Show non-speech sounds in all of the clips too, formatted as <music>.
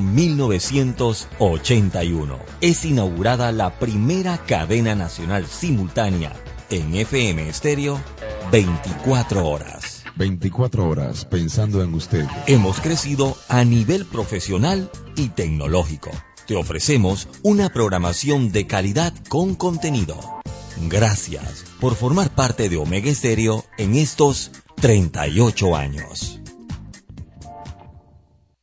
1981 es inaugurada la primera cadena nacional simultánea en FM estéreo 24 horas. 24 horas pensando en usted. Hemos crecido a nivel profesional y tecnológico. Te ofrecemos una programación de calidad con contenido. Gracias por formar parte de Omega Estéreo en estos 38 años.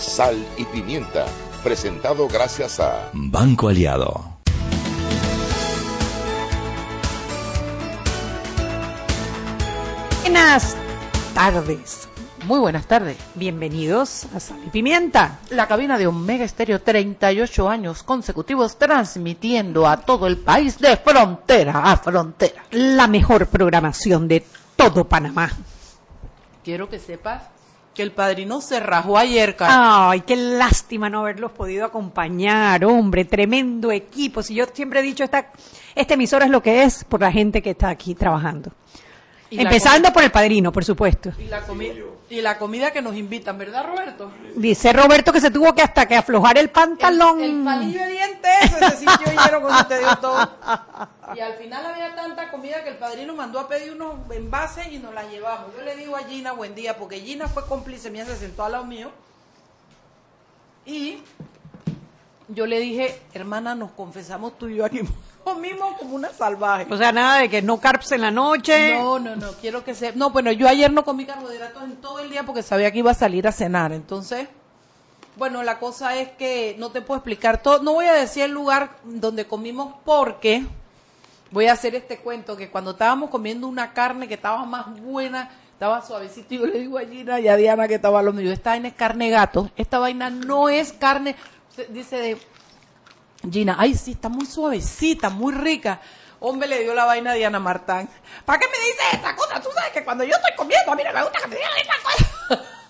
Sal y Pimienta, presentado gracias a Banco Aliado. Buenas tardes. Muy buenas tardes. Bienvenidos a Sal y Pimienta. La cabina de Omega Estéreo, 38 años consecutivos transmitiendo a todo el país de frontera a frontera. La mejor programación de todo Panamá. Quiero que sepas que el padrino se rajó ayer, cara. Ay, qué lástima no haberlos podido acompañar, hombre, tremendo equipo. Si yo siempre he dicho, esta, esta emisora es lo que es por la gente que está aquí trabajando. Empezando por el padrino, por supuesto. Y la, y la, comida que nos invitan, ¿verdad, Roberto? Dice Roberto que se tuvo que hasta que aflojar el pantalón. El, palillo de dientes, ese sitio hielo cuando te dio todo. Y al final había tanta comida que el padrino mandó a pedir unos envases y nos la llevamos. Yo le digo a Gina buen día, porque Gina fue cómplice mía, se sentó al lado mío. Y yo le dije, hermana, nos confesamos tú y yo aquí mismo como una salvaje. O sea, nada de que no carps en la noche. No, no, no, quiero que se... No, bueno, yo ayer no comí carbohidratos en todo el día porque sabía que iba a salir a cenar, entonces... Bueno, la cosa es que no te puedo explicar todo. No voy a decir el lugar donde comimos porque voy a hacer este cuento que cuando estábamos comiendo una carne que estaba más buena, estaba suavecito, y yo le digo a Gina y a Diana que estaba lo mío, esta vaina es carne gato, esta vaina no es carne, dice de Gina, ay, sí, está muy suavecita, muy rica. Hombre, le dio la vaina a Diana Martán. ¿Para qué me dices esa cosa? Tú sabes que cuando yo estoy comiendo, a mí no me gusta que me digan esa cosa. <laughs>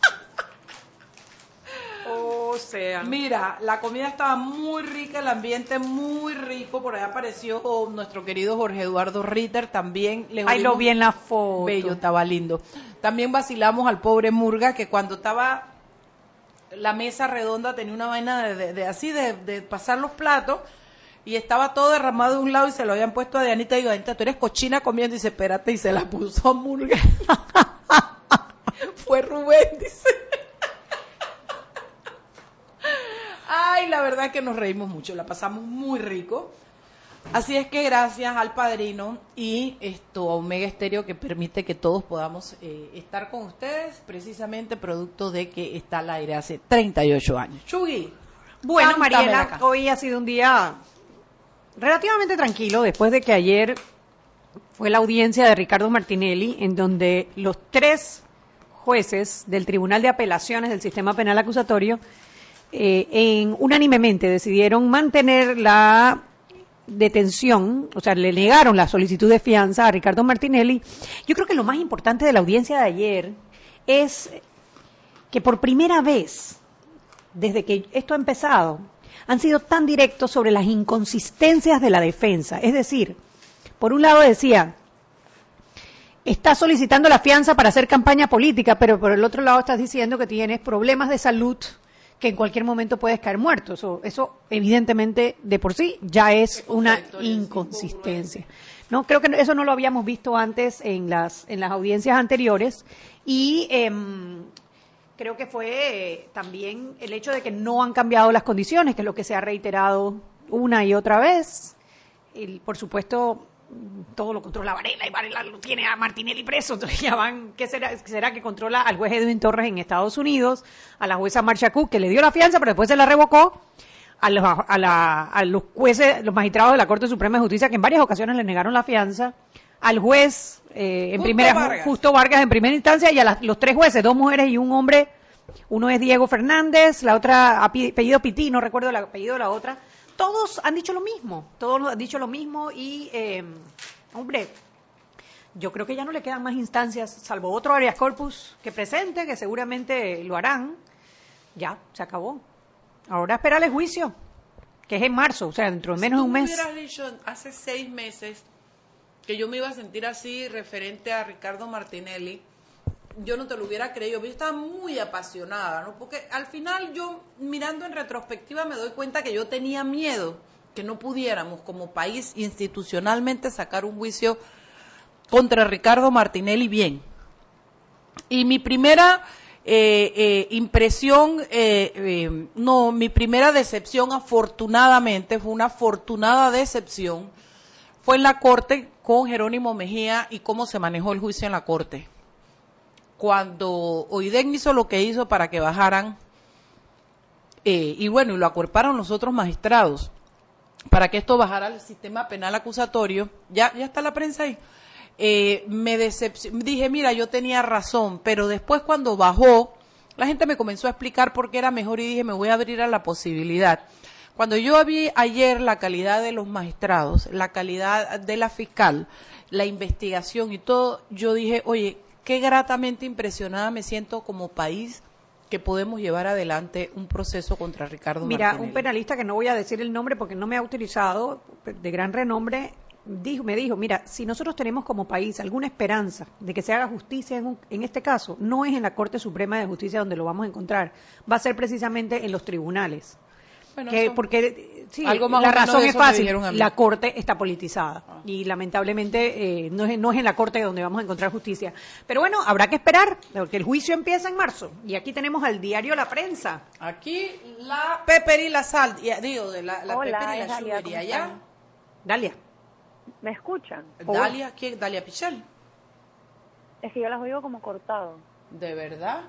O sea. Mira, la comida estaba muy rica, el ambiente muy rico. Por ahí apareció nuestro querido Jorge Eduardo Ritter. También le Ay, lo vi en la foto. Bello, estaba lindo. También vacilamos al pobre Murga, que cuando estaba la mesa redonda tenía una vaina de, así, de, pasar los platos, y estaba todo derramado de un lado y se lo habían puesto a Dianita. Y digo, Dianita, tú eres cochina comiendo. Y dice, espérate, y se la puso a Murga. <laughs> Fue Rubén, dice. Ay, la verdad que nos reímos mucho, la pasamos muy rico. Así es que gracias al padrino y esto a Omega Estéreo que permite que todos podamos eh, estar con ustedes, precisamente producto de que está al aire hace 38 años. Chugui. Bueno, Mariela, hoy ha sido un día relativamente tranquilo después de que ayer fue la audiencia de Ricardo Martinelli en donde los tres jueces del Tribunal de Apelaciones del Sistema Penal Acusatorio eh, en, unánimemente decidieron mantener la detención, o sea, le negaron la solicitud de fianza a Ricardo Martinelli. Yo creo que lo más importante de la audiencia de ayer es que por primera vez, desde que esto ha empezado, han sido tan directos sobre las inconsistencias de la defensa. Es decir, por un lado decía, está solicitando la fianza para hacer campaña política, pero por el otro lado estás diciendo que tienes problemas de salud que en cualquier momento puedes caer muerto. Eso, eso evidentemente de por sí ya es una inconsistencia. No, creo que eso no lo habíamos visto antes en las en las audiencias anteriores y em, creo que fue eh, también el hecho de que no han cambiado las condiciones, que es lo que se ha reiterado una y otra vez. Y, por supuesto, todo lo controla Varela y Varela lo tiene a Martinelli preso. Entonces ya van, ¿qué será, será que controla al juez Edwin Torres en Estados Unidos, a la jueza Marcia Cook, que le dio la fianza, pero después se la revocó, a los, a, los jueces, los magistrados de la Corte Suprema de Justicia, que en varias ocasiones le negaron la fianza, al juez eh, en primera, Justo Vargas en primera instancia, y a los tres jueces, dos mujeres y un hombre Uno es Diego Fernández, la otra apellido Pití, no recuerdo el apellido de la otra. Todos han dicho lo mismo, todos han dicho lo mismo y, eh, hombre, yo creo que ya no le quedan más instancias, salvo otro Arias Corpus que presente, que seguramente lo harán. Ya, se acabó. Ahora esperar el juicio, que es en marzo, o sea, dentro de menos de un mes. Si hubieras dicho hace seis meses que yo me iba a sentir así referente a Ricardo Martinelli, yo no te lo hubiera creído. Yo estaba muy apasionada, ¿no? Porque al final yo, mirando en retrospectiva, me doy cuenta que yo tenía miedo que no pudiéramos como país institucionalmente sacar un juicio contra Ricardo Martinelli bien. Y mi primera eh, eh, impresión, eh, no, mi primera decepción afortunadamente, fue una afortunada decepción, fue en la corte con Jerónimo Mejía y cómo se manejó el juicio en la corte. Cuando Oiden hizo lo que hizo para que bajaran, y bueno, y lo acuerparon los otros magistrados, para que esto bajara al sistema penal acusatorio, ya, ya está la prensa ahí eh, me dije, mira, yo tenía razón, pero después cuando bajó, la gente me comenzó a explicar por qué era mejor y dije, me voy a abrir a la posibilidad. Cuando yo vi ayer la calidad de los magistrados, la calidad de la fiscal, la investigación y todo, yo dije, oye, qué gratamente impresionada me siento como país que podemos llevar adelante un proceso contra Ricardo Mira, un penalista que no voy a decir el nombre porque no me ha utilizado, de gran renombre, dijo, me dijo, mira, si nosotros tenemos como país alguna esperanza de que se haga justicia en, en, este caso, no es en la Corte Suprema de Justicia donde lo vamos a encontrar, va a ser precisamente en los tribunales. que, porque sí, la razón es fácil, la Corte está politizada ah. y lamentablemente eh, no, es, no es en la Corte donde vamos a encontrar justicia. Pero bueno, habrá que esperar, porque el juicio empieza en marzo y aquí tenemos al diario La Prensa. Aquí la Pepper y la Sal, digo, de la, la Pepper y la Dalia, ¿ya? Dalia. ¿Me escuchan? Dalia, ¿quién? Dalia Pichel. Es que yo las oigo como cortado. ¿De verdad?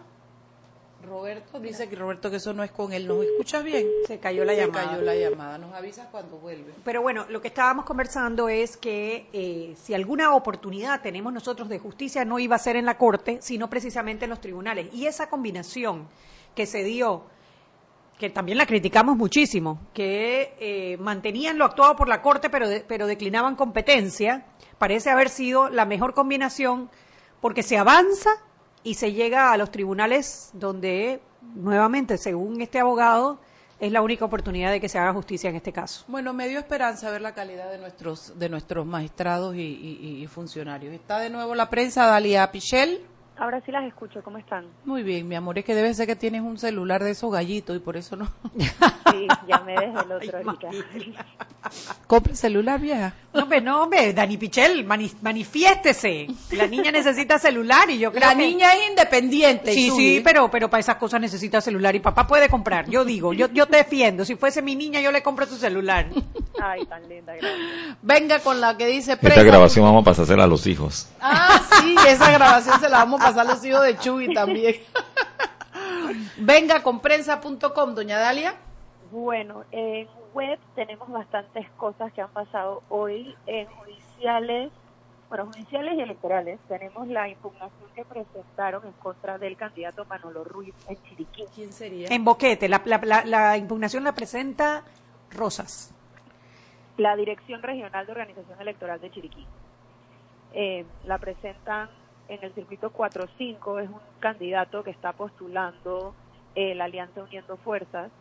Roberto dice que Roberto que eso no es con él. ¿Nos escuchas bien? Se cayó la llamada. Se cayó la llamada. Nos avisas cuando vuelve. Pero bueno, lo que estábamos conversando es que eh, si alguna oportunidad tenemos nosotros de justicia no iba a ser en la corte, sino precisamente en los tribunales. Y esa combinación que se dio que también la criticamos muchísimo, que eh, mantenían lo actuado por la Corte pero, pero declinaban competencia, parece haber sido la mejor combinación porque se avanza y se llega a los tribunales donde, nuevamente, según este abogado, es la única oportunidad de que se haga justicia en este caso. Bueno, me dio esperanza ver la calidad de nuestros, de nuestros magistrados y, y funcionarios. Está de nuevo la prensa, Dalia Pichel. Ahora sí las escucho, ¿cómo están? Muy bien, mi amor, es que debe ser que tienes un celular de esos gallitos y por eso no. Sí, llamé desde el <laughs> otro ahorita. Compre celular, vieja. No, hombre, no, hombre, Dani Pichel, manifiéstese. La niña necesita celular y yo creo La niña es independiente. Sí, sí, pero, pero para esas cosas necesita celular y papá puede comprar. Yo digo, yo, yo te defiendo. Si fuese mi niña, yo le compro su celular. Ay, tan linda, gracias. Venga con la que dice... Esta grabación vamos a pasársela a los hijos. Ah, sí, esa grabación se la vamos a pasar a los hijos de Chuy también. Venga con prensa.com, doña Dalia. Bueno, en web tenemos bastantes cosas que han pasado hoy en judiciales, bueno, judiciales y electorales. Tenemos la impugnación que presentaron en contra del candidato Manolo Ruiz en Chiriquí. ¿Quién sería? En Boquete, la, la, la impugnación la presenta Rosas. La Dirección Regional de Organización Electoral de Chiriquí. Eh, la presentan en el circuito 4-5, es un candidato que está postulando eh, la Alianza Uniendo Fuerzas.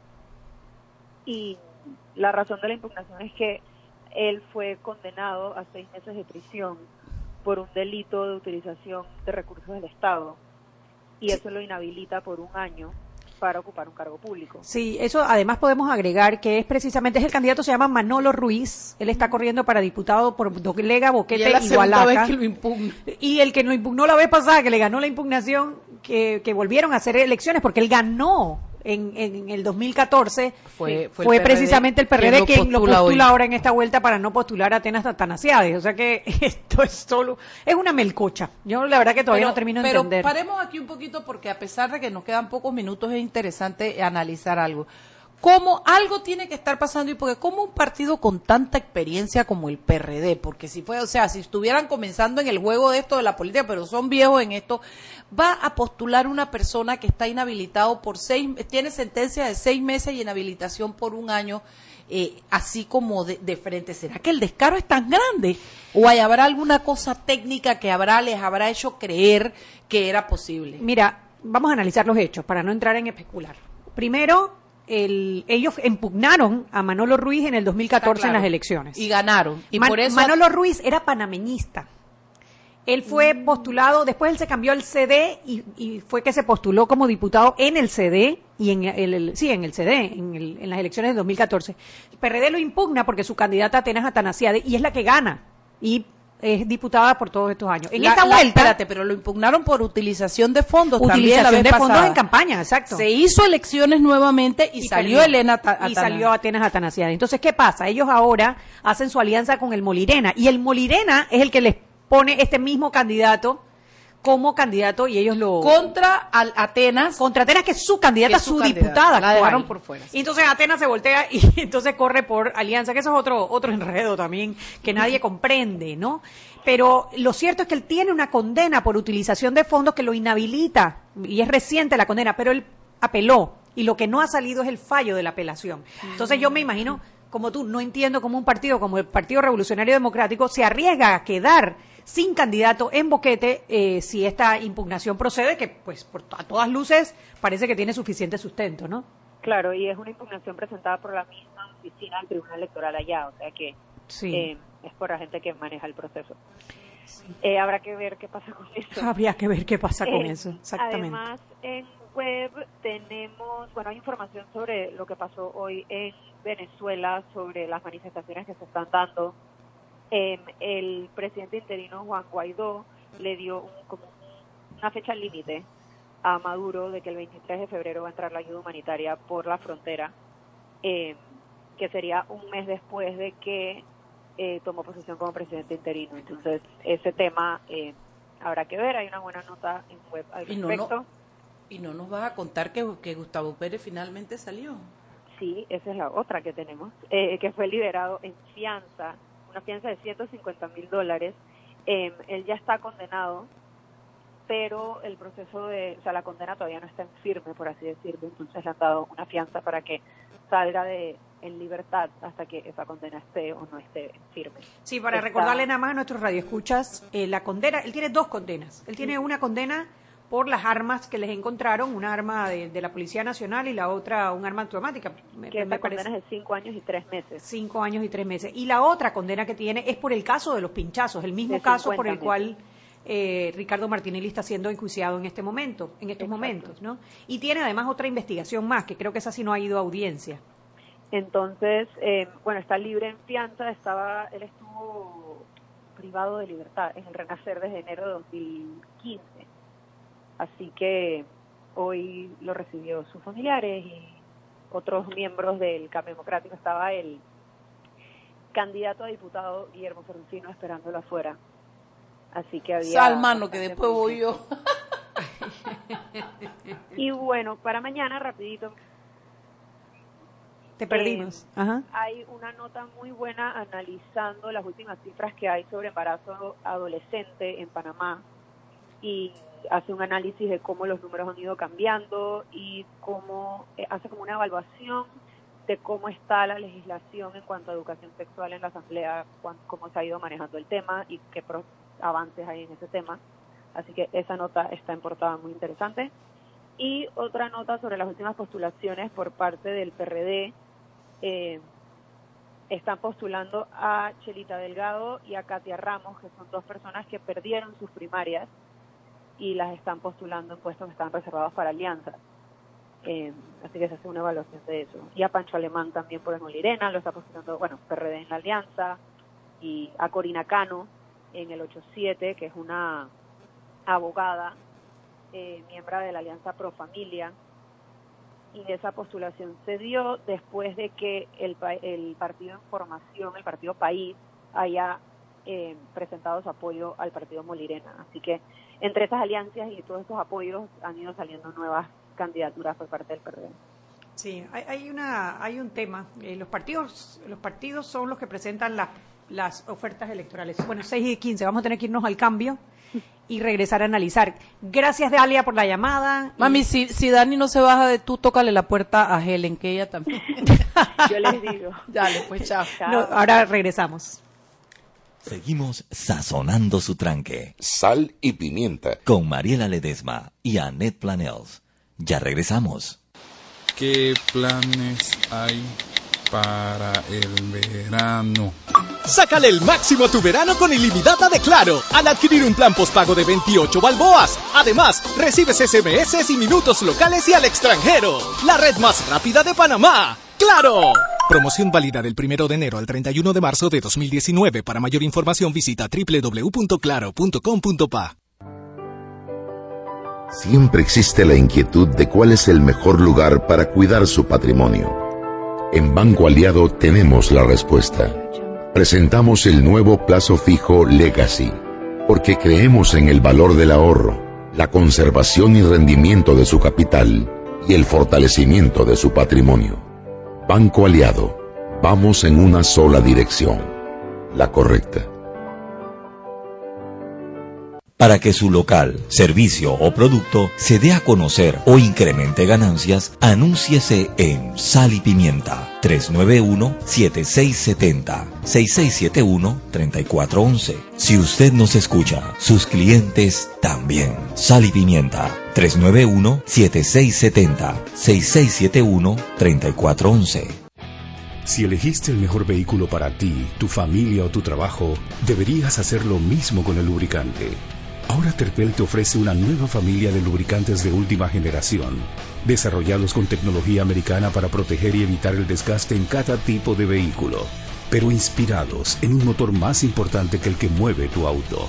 Y la razón de la impugnación es que él fue condenado a seis meses de prisión por un delito de utilización de recursos del Estado. Y eso lo inhabilita por un año para ocupar un cargo público. Sí, eso además podemos agregar que es precisamente, es el candidato se llama Manolo Ruiz, él está corriendo para diputado por Lega, Boquete y, Gualaca. Y el que lo impugnó la vez pasada, que le ganó la impugnación, que, que volvieron a hacer elecciones porque él ganó en, en el 2014 fue, fue, precisamente el PRD quien lo postula, ahora en esta vuelta para no postular a Atenas Tatanaciades. O sea que <laughs> esto es solo, es una melcocha. Yo la verdad que todavía no termino de entender. Pero paremos aquí un poquito porque a pesar de que nos quedan pocos minutos es interesante analizar algo. cómo algo tiene que estar pasando y porque como un partido con tanta experiencia como el PRD, porque si fue, o sea, si estuvieran comenzando en el juego de esto de la política, pero son viejos en esto, va a postular una persona que está inhabilitado por seis, tiene sentencia de seis meses y inhabilitación por un año. Eh, así como de, de, frente. ¿Será que el descaro es tan grande? ¿O hay, habrá alguna cosa técnica que habrá, les habrá hecho creer que era posible? Mira, vamos a analizar los hechos para no entrar en especular. Primero, el, ellos impugnaron a Manolo Ruiz en el 2014 en las elecciones. Y ganaron. Y Man- por eso Manolo Ruiz era panameñista. Él fue postulado, después él se cambió al CD y, y fue que se postuló como diputado en el CD y en el, el- sí, en el CD, en, el- en las elecciones del 2014. El PRD lo impugna porque su candidata Atenas Atanasiade y es la que gana y es diputada por todos estos años. En La- esta la- vuelta, espérate, pero lo impugnaron por utilización de fondos también la utilización vez de fondos en campaña, exacto. Se hizo elecciones nuevamente y, salió perdió. Elena y salió Atenas Atanasiade. Entonces, ¿qué pasa? Ellos ahora hacen su alianza con el Molirena y el Molirena es el que les pone este mismo candidato como candidato y ellos lo contra al Atenas. contra Atenas que es su candidata, es su diputada. La dejaron por fuera, sí. Y entonces Atenas se voltea y <laughs> entonces corre por alianza, que eso es otro otro enredo también que nadie comprende, ¿no? Pero lo cierto es que él tiene una condena por utilización de fondos que lo inhabilita y es reciente la condena, pero él apeló y lo que no ha salido es el fallo de la apelación. Entonces yo me imagino, como tú, no entiendo cómo un partido como el Partido Revolucionario Democrático se arriesga a quedar sin candidato en boquete eh, si esta impugnación procede, que pues por, a todas luces parece que tiene suficiente sustento, ¿no? Claro, y es una impugnación presentada por la misma oficina del Tribunal Electoral allá, o sea que Sí. eh, es por la gente que maneja el proceso. Eh, habrá que ver qué pasa con eso. Habría que ver qué pasa con Eh, eso, exactamente. Además, en web tenemos, bueno, hay información sobre lo que pasó hoy en Venezuela, sobre las manifestaciones que se están dando. Em, el presidente interino Juan Guaidó le dio un- como una fecha límite a Maduro de que el 23 de febrero va a entrar la ayuda humanitaria por la frontera, em, que sería un mes después de que eh, tomó posesión como presidente interino. Entonces, ese tema eh, habrá que ver. Hay una buena nota en web al Y no, respecto. no, y no nos vas a contar que, que Gustavo Pérez finalmente salió. Sí, esa es la otra que tenemos, eh, que fue liberado en fianza, una fianza de 150 mil dólares. Eh, él ya está condenado, pero el proceso de, o sea, la condena todavía no está en firme, por así decirlo. Entonces le han dado una fianza para que salga de en libertad hasta que esa condena esté o no esté firme. Sí, para Está- recordarle nada más a nuestros radioescuchas, eh, la condena, él tiene dos condenas. Él tiene una condena por las armas que les encontraron, una arma de, de la Policía Nacional y la otra un arma automática. Me, que me esa condena parece es de cinco años y tres meses. cinco años y tres meses. Y la otra condena que tiene es por el caso de los pinchazos, el mismo De caso 50 por el meses. cual eh, Ricardo Martinelli está siendo enjuiciado en este momento, en estos Exacto. momentos, ¿no? Y tiene además otra investigación más, que creo que esa sí no ha ido a audiencia. Entonces, eh, bueno, está libre en fianza, estaba, él estuvo privado de libertad en el Renacer desde enero de 2015. Así que hoy lo recibió sus familiares y otros miembros del cambio democrático. Estaba el candidato a diputado Guillermo Ferrucino esperándolo afuera. Así que había... Salmano, que después voy yo. <laughs> Y bueno, para mañana, rapidito, Te perdimos. Ajá. hay una nota muy buena analizando las últimas cifras que hay sobre embarazo adolescente en Panamá y hace un análisis de cómo los números han ido cambiando y cómo eh, hace como una evaluación de cómo está la legislación en cuanto a educación sexual en la Asamblea, cuán- cómo se ha ido manejando el tema y qué pro- avances hay en ese tema. Así que esa nota está en portada muy interesante. Y otra nota sobre las últimas postulaciones por parte del PRD. Eh, están postulando a Chelita Delgado y a Katia Ramos, que son dos personas que perdieron sus primarias y las están postulando en puestos que están reservados para alianzas. Eh, así que se hace una evaluación de eso. Y a Pancho Alemán también por el Molirena, lo está postulando, bueno, PRD en la alianza, y a Corina Cano en el 87, que es una abogada, eh, miembro de la Alianza Pro Familia, y esa postulación se dio después de que el, el partido en formación, el partido País, haya eh, presentado su apoyo al partido Molirena. Así que entre esas alianzas y todos estos apoyos han ido saliendo nuevas candidaturas por parte del PRD. Sí, hay, hay una, hay un tema. Eh, los partidos, los partidos son los que presentan las las ofertas electorales. Bueno, 6 y 15, vamos a tener que irnos al cambio y regresar a analizar. Gracias, Dalia, por la llamada. Mami, si, si Dani no se baja de tú, tócale la puerta a Helen, que ella también. Yo les digo. <laughs> Dale, pues chao. No, ahora regresamos. Seguimos sazonando su tranque. Sal y pimienta. Con Mariela Ledesma y Annette Planels. Ya regresamos. ¿Qué planes hay para el verano? Sácale el máximo a tu verano con ilimitada de Claro al adquirir un plan postpago de 28 balboas. Además, recibes SMS y minutos locales y al extranjero. La red más rápida de Panamá. ¡Claro! Promoción válida del 1 de enero al 31 de marzo de 2019. Para mayor información visita www.claro.com.pa. Siempre existe la inquietud de cuál es el mejor lugar para cuidar su patrimonio. En Banco Aliado tenemos la respuesta. Presentamos el nuevo plazo fijo Legacy, porque creemos en el valor del ahorro, la conservación y rendimiento de su capital y el fortalecimiento de su patrimonio. Banco Aliado, vamos en una sola dirección, la correcta. Para que su local, servicio o producto se dé a conocer o incremente ganancias, anúnciese en Sal y Pimienta 391-7670-6671-3411. Si usted nos escucha, sus clientes también. Sal y Pimienta 391-7670-6671-3411. Si elegiste el mejor vehículo para ti, tu familia o tu trabajo, deberías hacer lo mismo con el lubricante. Ahora Terpel te ofrece una nueva familia de lubricantes de última generación, desarrollados con tecnología americana para proteger y evitar el desgaste en cada tipo de vehículo, pero inspirados en un motor más importante que el que mueve tu auto.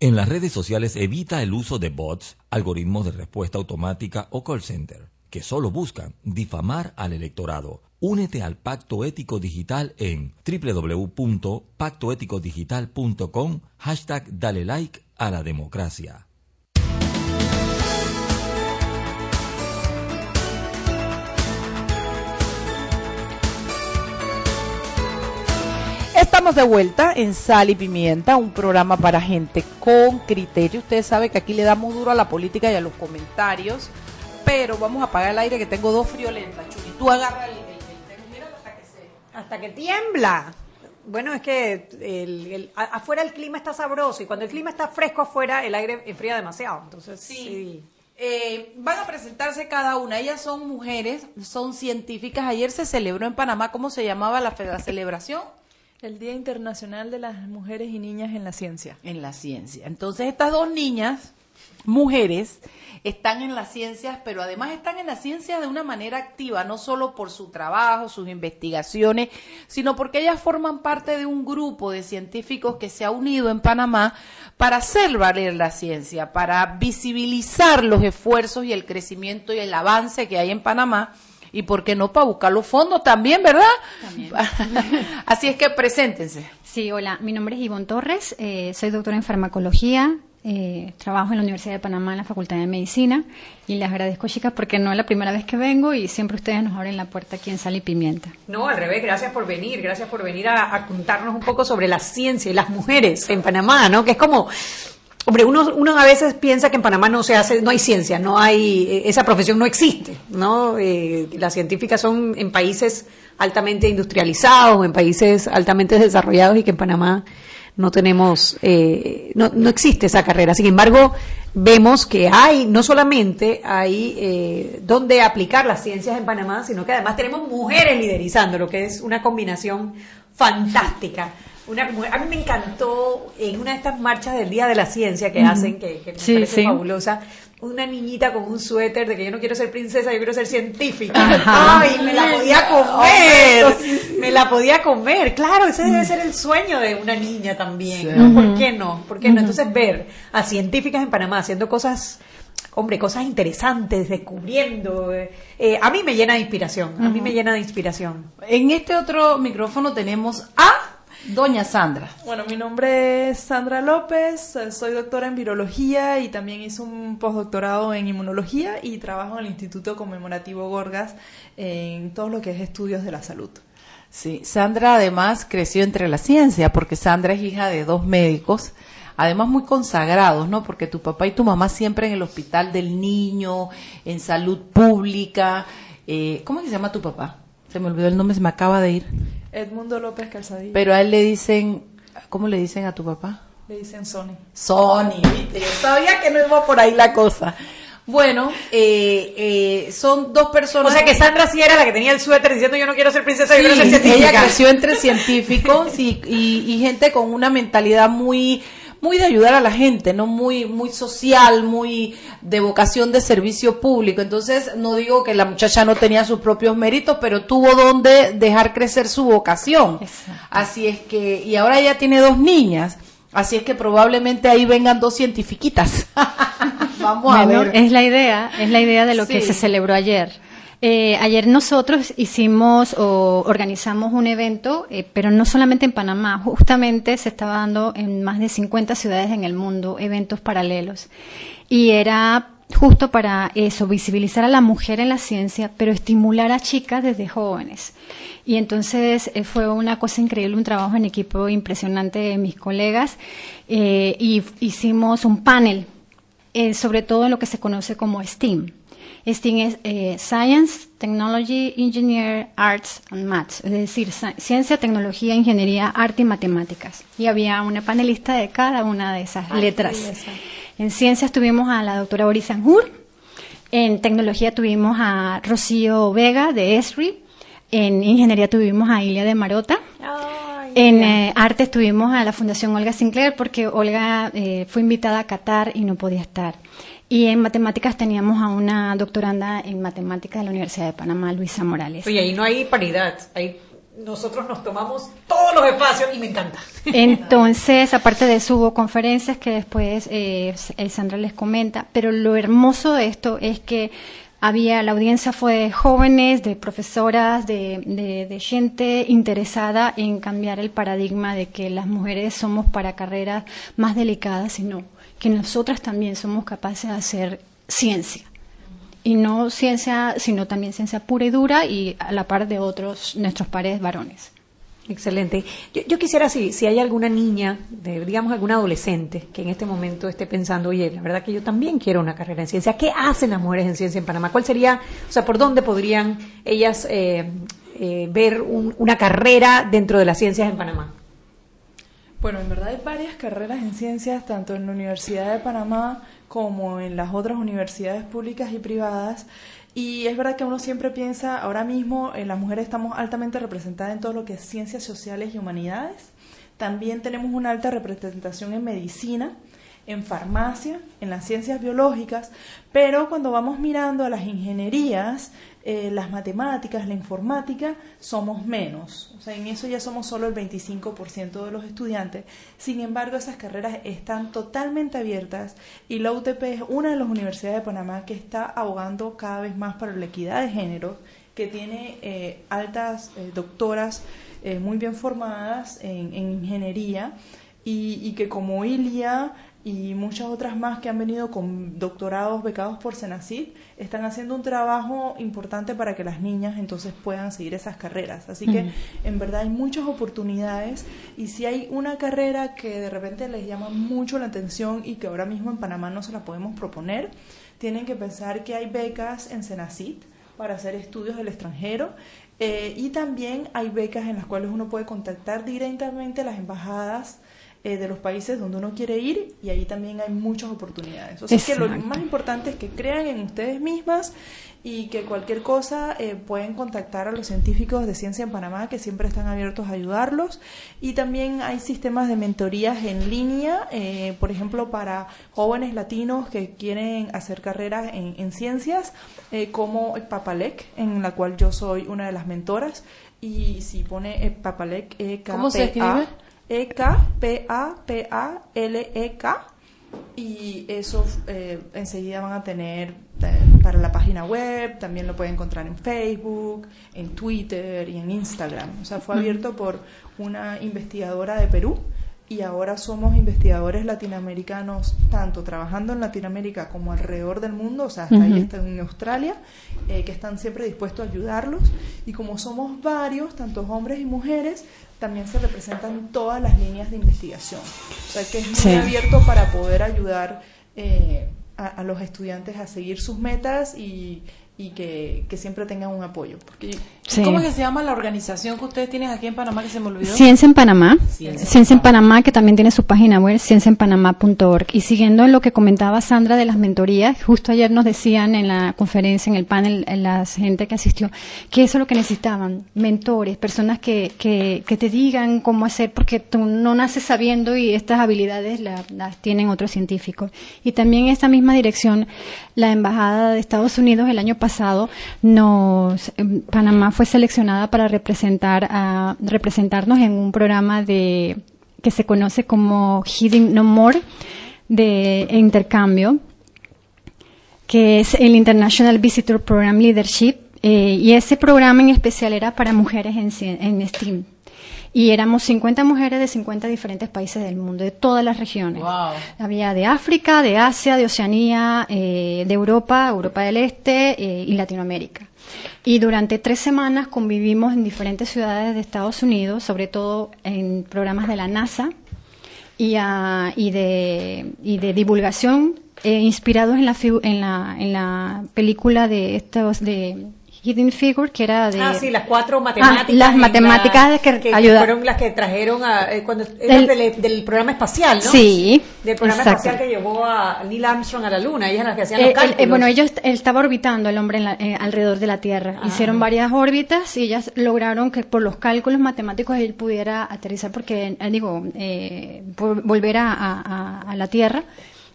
En las redes sociales evita el uso de bots, algoritmos de respuesta automática o call center, que solo buscan difamar al electorado. Únete al Pacto Ético Digital en www.pactoeticodigital.com, hashtag dale like a la democracia. Estamos de vuelta en Sal y Pimienta, un programa para gente con criterio. Ustedes saben que aquí le damos duro a la política y a los comentarios, pero vamos a apagar el aire que tengo dos friolentas. Chuli, tú agarra el, el, el- mira hasta que se... Hasta que tiembla. Bueno, es que el- el- a- afuera el clima está sabroso y cuando el clima está fresco afuera, el aire enfría demasiado. Entonces, sí. Eh, van a presentarse cada una. Ellas son mujeres, son científicas. Ayer se celebró en Panamá, ¿cómo se llamaba la celebración? El Día Internacional de las Mujeres y Niñas en la Ciencia. En la ciencia. Entonces, estas dos niñas, mujeres, están en las ciencias, pero además están en las ciencias de una manera activa, no solo por su trabajo, sus investigaciones, sino porque ellas forman parte de un grupo de científicos que se ha unido en Panamá para hacer valer la ciencia, para visibilizar los esfuerzos y el crecimiento y el avance que hay en Panamá. Y por qué no para buscar los fondos también, ¿verdad? <laughs> Así es que preséntense. Sí, hola, mi nombre es Ivonne Torres, eh, soy doctora en farmacología, eh, trabajo en la Universidad de Panamá en la Facultad de Medicina y les agradezco, chicas, porque no es la primera vez que vengo y siempre ustedes nos abren la puerta aquí en Sal y Pimienta. No, al revés, gracias por venir, gracias por venir a, a contarnos un poco sobre la ciencia y las mujeres en Panamá, ¿no? Que es como, hombre, uno, uno a veces piensa que en Panamá no se hace, no hay ciencia, no hay, eh, esa profesión no existe, ¿no? Eh, las científicas son en países altamente industrializados, en países altamente desarrollados y que en Panamá no tenemos, eh, no, no existe esa carrera. Sin embargo, vemos que hay, no solamente hay eh, donde aplicar las ciencias en Panamá, sino que además tenemos mujeres liderizando, lo que es una combinación fantástica. Una, a mí me encantó en una de estas marchas del Día de la Ciencia que hacen, que, que me Sí, parece sí. fabulosa, una niñita con un suéter de que yo no quiero ser princesa, yo quiero ser científica. Ajá. Ay, me la podía comer. Me la podía comer. Claro, ese debe ser el sueño de una niña también. Sí. ¿no? ¿Por qué no? ¿Por qué no? Entonces ver a científicas en Panamá haciendo cosas hombre, cosas interesantes, descubriendo. eh, eh, a mí me llena de inspiración, a mí me llena de inspiración. En este otro micrófono tenemos a Doña Sandra. Bueno, mi nombre es Sandra López, soy doctora en virología y también hice un postdoctorado en inmunología y trabajo en el Instituto Conmemorativo Gorgas en todo lo que es estudios de la salud. Sí, Sandra además creció entre la ciencia porque Sandra es hija de dos médicos, además muy consagrados, ¿no? Porque tu papá y tu mamá siempre en el hospital del niño, en salud pública. Eh, ¿Cómo se llama tu papá? Se me olvidó el nombre, se me acaba de ir. Edmundo López Calzadilla. Pero a él le dicen, ¿cómo le dicen a tu papá? Le dicen Sony. Sony, ¿viste? Yo sabía que no iba por ahí la cosa. Bueno, eh, eh, son dos personas. O sea que Sandra sí era la que tenía el suéter diciendo yo no quiero ser princesa, yo quiero ser Sí, científica. ella creció entre científicos y, y- y gente con una mentalidad muy muy de ayudar a la gente, no muy muy social, muy de vocación de servicio público. Entonces, no digo que la muchacha no tenía sus propios méritos, pero tuvo donde dejar crecer su vocación. Así es que y ahora ella tiene dos niñas, así es que probablemente ahí vengan dos cientifiquitas. <laughs> Vamos a Bueno, ver. Es la idea, es la idea de lo que se celebró ayer. Eh, ayer nosotros hicimos o organizamos un evento, eh, pero no solamente en Panamá, justamente se estaba dando en más de 50 ciudades en el mundo eventos paralelos. Y era justo para eso, visibilizar a la mujer en la ciencia, pero estimular a chicas desde jóvenes. Y entonces eh, fue una cosa increíble, un trabajo en equipo impresionante de mis colegas. eh, y hicimos un panel sobre todo en lo que se conoce como STEAM. STEAM es eh, Science, Technology, Engineer, Arts and Maths, es decir, ciencia, tecnología, ingeniería, arte y matemáticas. Y había una panelista de cada una de esas Ay, letras. En ciencias tuvimos a la doctora Boris Anjur, en tecnología tuvimos a Rocío Vega de ESRI, en ingeniería tuvimos a Ilia de Marota, en eh, artes tuvimos a la Fundación Olga Sinclair porque Olga eh, fue invitada a Qatar y no podía estar. Y en matemáticas teníamos a una doctoranda en matemáticas de la Universidad de Panamá, Luisa Morales. Oye, ahí no hay paridad, ahí nosotros nos tomamos todos los espacios y me encanta. Entonces, aparte de eso, hubo conferencias que después eh, Sandra les comenta, pero lo hermoso de esto es que había, la audiencia fue de jóvenes, de profesoras, de, de, de gente interesada en cambiar el paradigma de que las mujeres somos para carreras más delicadas, sino que nosotras también somos capaces de hacer ciencia. Y no ciencia, sino también ciencia pura y dura y a la par de otros, nuestros pares varones. Excelente. Yo, yo quisiera, si, si hay alguna niña, de, digamos alguna adolescente, que en este momento esté pensando, oye, la verdad que yo también quiero una carrera en ciencia. ¿Qué hacen las mujeres en ciencia en Panamá? ¿Cuál sería, o sea, por dónde podrían ellas eh, eh, ver un- una carrera dentro de las ciencias en Panamá? Bueno, en verdad hay varias carreras en ciencias, tanto en la Universidad de Panamá como en las otras universidades públicas y privadas. Y es verdad que uno siempre piensa, ahora mismo en las mujeres estamos altamente representadas en todo lo que es ciencias sociales y humanidades. También tenemos una alta representación en medicina, en farmacia, en las ciencias biológicas, pero cuando vamos mirando a las ingenierías, eh, las matemáticas, la informática, somos menos. O sea, en eso ya somos solo el 25% de los estudiantes. Sin embargo, esas carreras están totalmente abiertas y la UTP es una de las universidades de Panamá que está abogando cada vez más para la equidad de género, que tiene eh, altas eh, doctoras muy bien formadas en, en ingeniería y que como Ilia y muchas otras más que han venido con doctorados becados por Senacid, están haciendo un trabajo importante para que las niñas entonces puedan seguir esas carreras. Así que en verdad hay muchas oportunidades y si hay una carrera que de repente les llama mucho la atención y que ahora mismo en Panamá no se la podemos proponer, tienen que pensar que hay becas en Senacid para hacer estudios del extranjero eh, y también hay becas en las cuales uno puede contactar directamente a las embajadas eh, de los países donde uno quiere ir y ahí también hay muchas oportunidades. O sea que lo Exacto. más importante es que crean en ustedes mismas y que cualquier cosa eh, pueden contactar a los científicos de ciencia en Panamá que siempre están abiertos a ayudarlos y también hay sistemas de mentorías en línea, eh, por ejemplo para jóvenes latinos que quieren hacer carreras en, en ciencias eh, como Papalec, en la cual yo soy una de las mentoras y si pone eh, Papalec, E K ¿Cómo se P A- escribe? E-K-P-A-P-A-L-E-K y eso eh, enseguida van a tener eh, para la página web, también lo pueden encontrar en Facebook, en Twitter y en Instagram. O sea, fue abierto por una investigadora de Perú y ahora somos investigadores latinoamericanos, tanto trabajando en Latinoamérica como alrededor del mundo, o sea, hasta ahí Ujú. está en Australia, eh, que están siempre dispuestos a ayudarlos. Y como somos varios, tanto hombres y mujeres, también se representan todas las líneas de investigación. O sea, que es muy Sí. abierto para poder ayudar eh, a, a los estudiantes a seguir sus metas y, y que, que siempre tengan un apoyo. Porque Sí. ¿Cómo es que se llama la organización que ustedes tienen aquí en Panamá que se me olvidó? Ciencia en Panamá, Ciencia. Ciencia en Panamá, que también tiene su página web, cienciaenpanamá.org. Y siguiendo en lo que comentaba Sandra de las mentorías, justo ayer nos decían en la conferencia, en el panel, en la gente que asistió, que eso es lo que necesitaban, mentores, personas que, que, que te digan cómo hacer, porque tú no naces sabiendo y estas habilidades la- las tienen otros científicos. Y también esta misma dirección, la Embajada de Estados Unidos el año pasado nos, em, Panamá fue seleccionada para representar a, representarnos en un programa de, que se conoce como Hidden No More de intercambio, que es el International Visitor Program Leadership, eh, y ese programa en especial era para mujeres en, en STEAM. Y éramos 50 mujeres de 50 diferentes países del mundo, de todas las regiones. Había de África, de Asia, de Oceanía, eh, de Europa, Europa del Este eh, y Latinoamérica. Y durante tres semanas convivimos en diferentes ciudades de Estados Unidos, sobre todo en programas de la NASA y, ah, y, de, y de divulgación eh, inspirados en la, en, la, en la película de estos de Hidden Figure, que era de... Ah, sí, las cuatro Ah, matemáticas. las matemáticas la- que, fueron las que trajeron a, eh, cuando eran Del- programa espacial, ¿no? Sí, Del programa exacto. espacial que llevó a Neil Armstrong a la Luna, ellas las que hacían Eh, los el- cálculos. eh, bueno, ellos él estaba orbitando el hombre en la- eh, alrededor de la Tierra. Ah. Hicieron varias órbitas y ellas lograron que por los cálculos matemáticos él pudiera aterrizar, porque eh, digo eh, por- volver a- a la Tierra.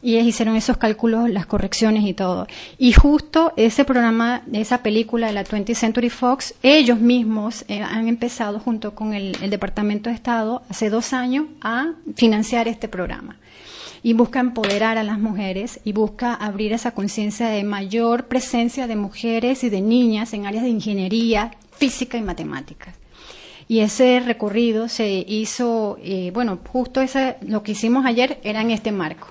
Y hicieron esos cálculos, las correcciones y todo. Y justo ese programa, esa película de la 20th Century Fox, ellos mismos eh, han empezado junto con el, el Departamento de Estado hace dos años a financiar este programa y busca empoderar a las mujeres y busca abrir esa conciencia de mayor presencia de mujeres y de niñas en áreas de ingeniería, física y matemáticas. Y ese recorrido se hizo, eh, bueno, justo ese, lo que hicimos ayer era en este marco.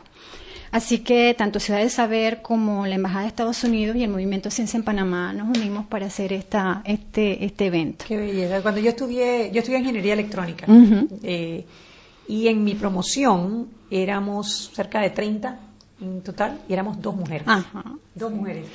Así que tanto Ciudad del Saber como la Embajada de Estados Unidos y el Movimiento Ciencia en Panamá nos unimos para hacer esta, este, este evento. Qué belleza. Cuando yo estudié, yo estudié ingeniería electrónica eh, y en mi promoción éramos cerca de 30 en total y éramos dos mujeres. Ajá. Dos mujeres.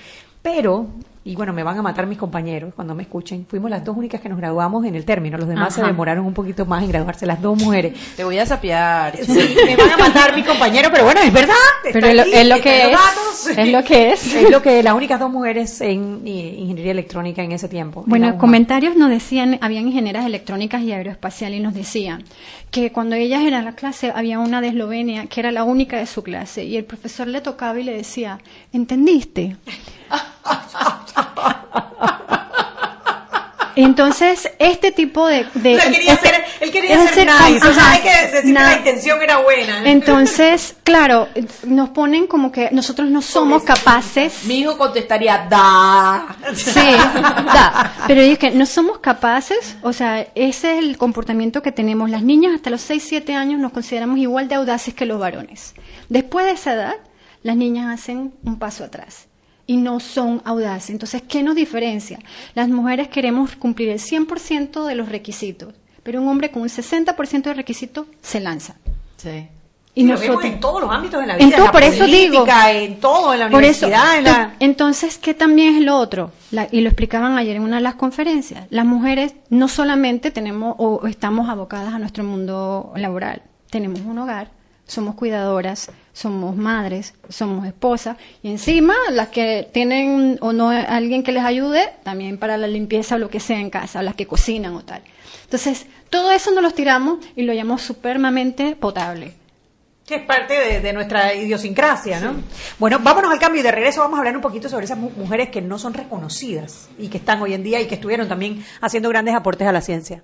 Pero, y bueno, me van a matar mis compañeros cuando me escuchen, fuimos las dos únicas que nos graduamos en el término. Los demás se demoraron un poquito más en graduarse, las dos mujeres. Te voy a sapear. Sí, me van a matar mis compañeros, pero bueno, es verdad. Pero es lo- es lo que es. Es lo que es. Es lo que las únicas dos mujeres en eh, ingeniería electrónica en ese tiempo. Bueno, comentarios nos decían, habían ingenieras electrónicas y aeroespaciales y nos decían que cuando ellas eran la clase había una de Eslovenia que era la única de su clase y el profesor le tocaba y le decía, ¿entendiste? Entonces, este tipo de... de O sea, quería este- ser- él quería ser ser- nice, o sea, hay que decir que la intención era buena. Entonces, claro, nos ponen como que nosotros no somos capaces... Mi hijo contestaría, da. Sí, da. Pero es que no somos capaces, o sea, ese es el comportamiento que tenemos. Las niñas hasta los 6, 7 años nos consideramos igual de audaces que los varones. Después de esa edad, las niñas hacen un paso atrás y no son audaces. Entonces, ¿qué nos diferencia? Las mujeres queremos cumplir el 100% de los requisitos, pero un hombre con un 60% de requisitos se lanza. Sí. Y lo vemos en todos los ámbitos de la En vida, todo, en la por eso digo. política, en todo, en la eso, universidad, en la... entonces, ¿qué también es lo otro? La- y lo explicaban ayer en una de las conferencias. Las mujeres no solamente tenemos o estamos abocadas a nuestro mundo laboral, tenemos un hogar, somos cuidadoras, somos madres, somos esposas y encima las que tienen o no alguien que les ayude también para la limpieza o lo que sea en casa, o las que cocinan o tal. Entonces, todo eso nos lo tiramos y lo llamamos supremamente potable. Que es parte de, nuestra idiosincrasia, ¿no? Bueno, vámonos al cambio y de regreso vamos a hablar un poquito sobre esas mujeres que no son reconocidas y que están hoy en día y que estuvieron también haciendo grandes aportes a la ciencia.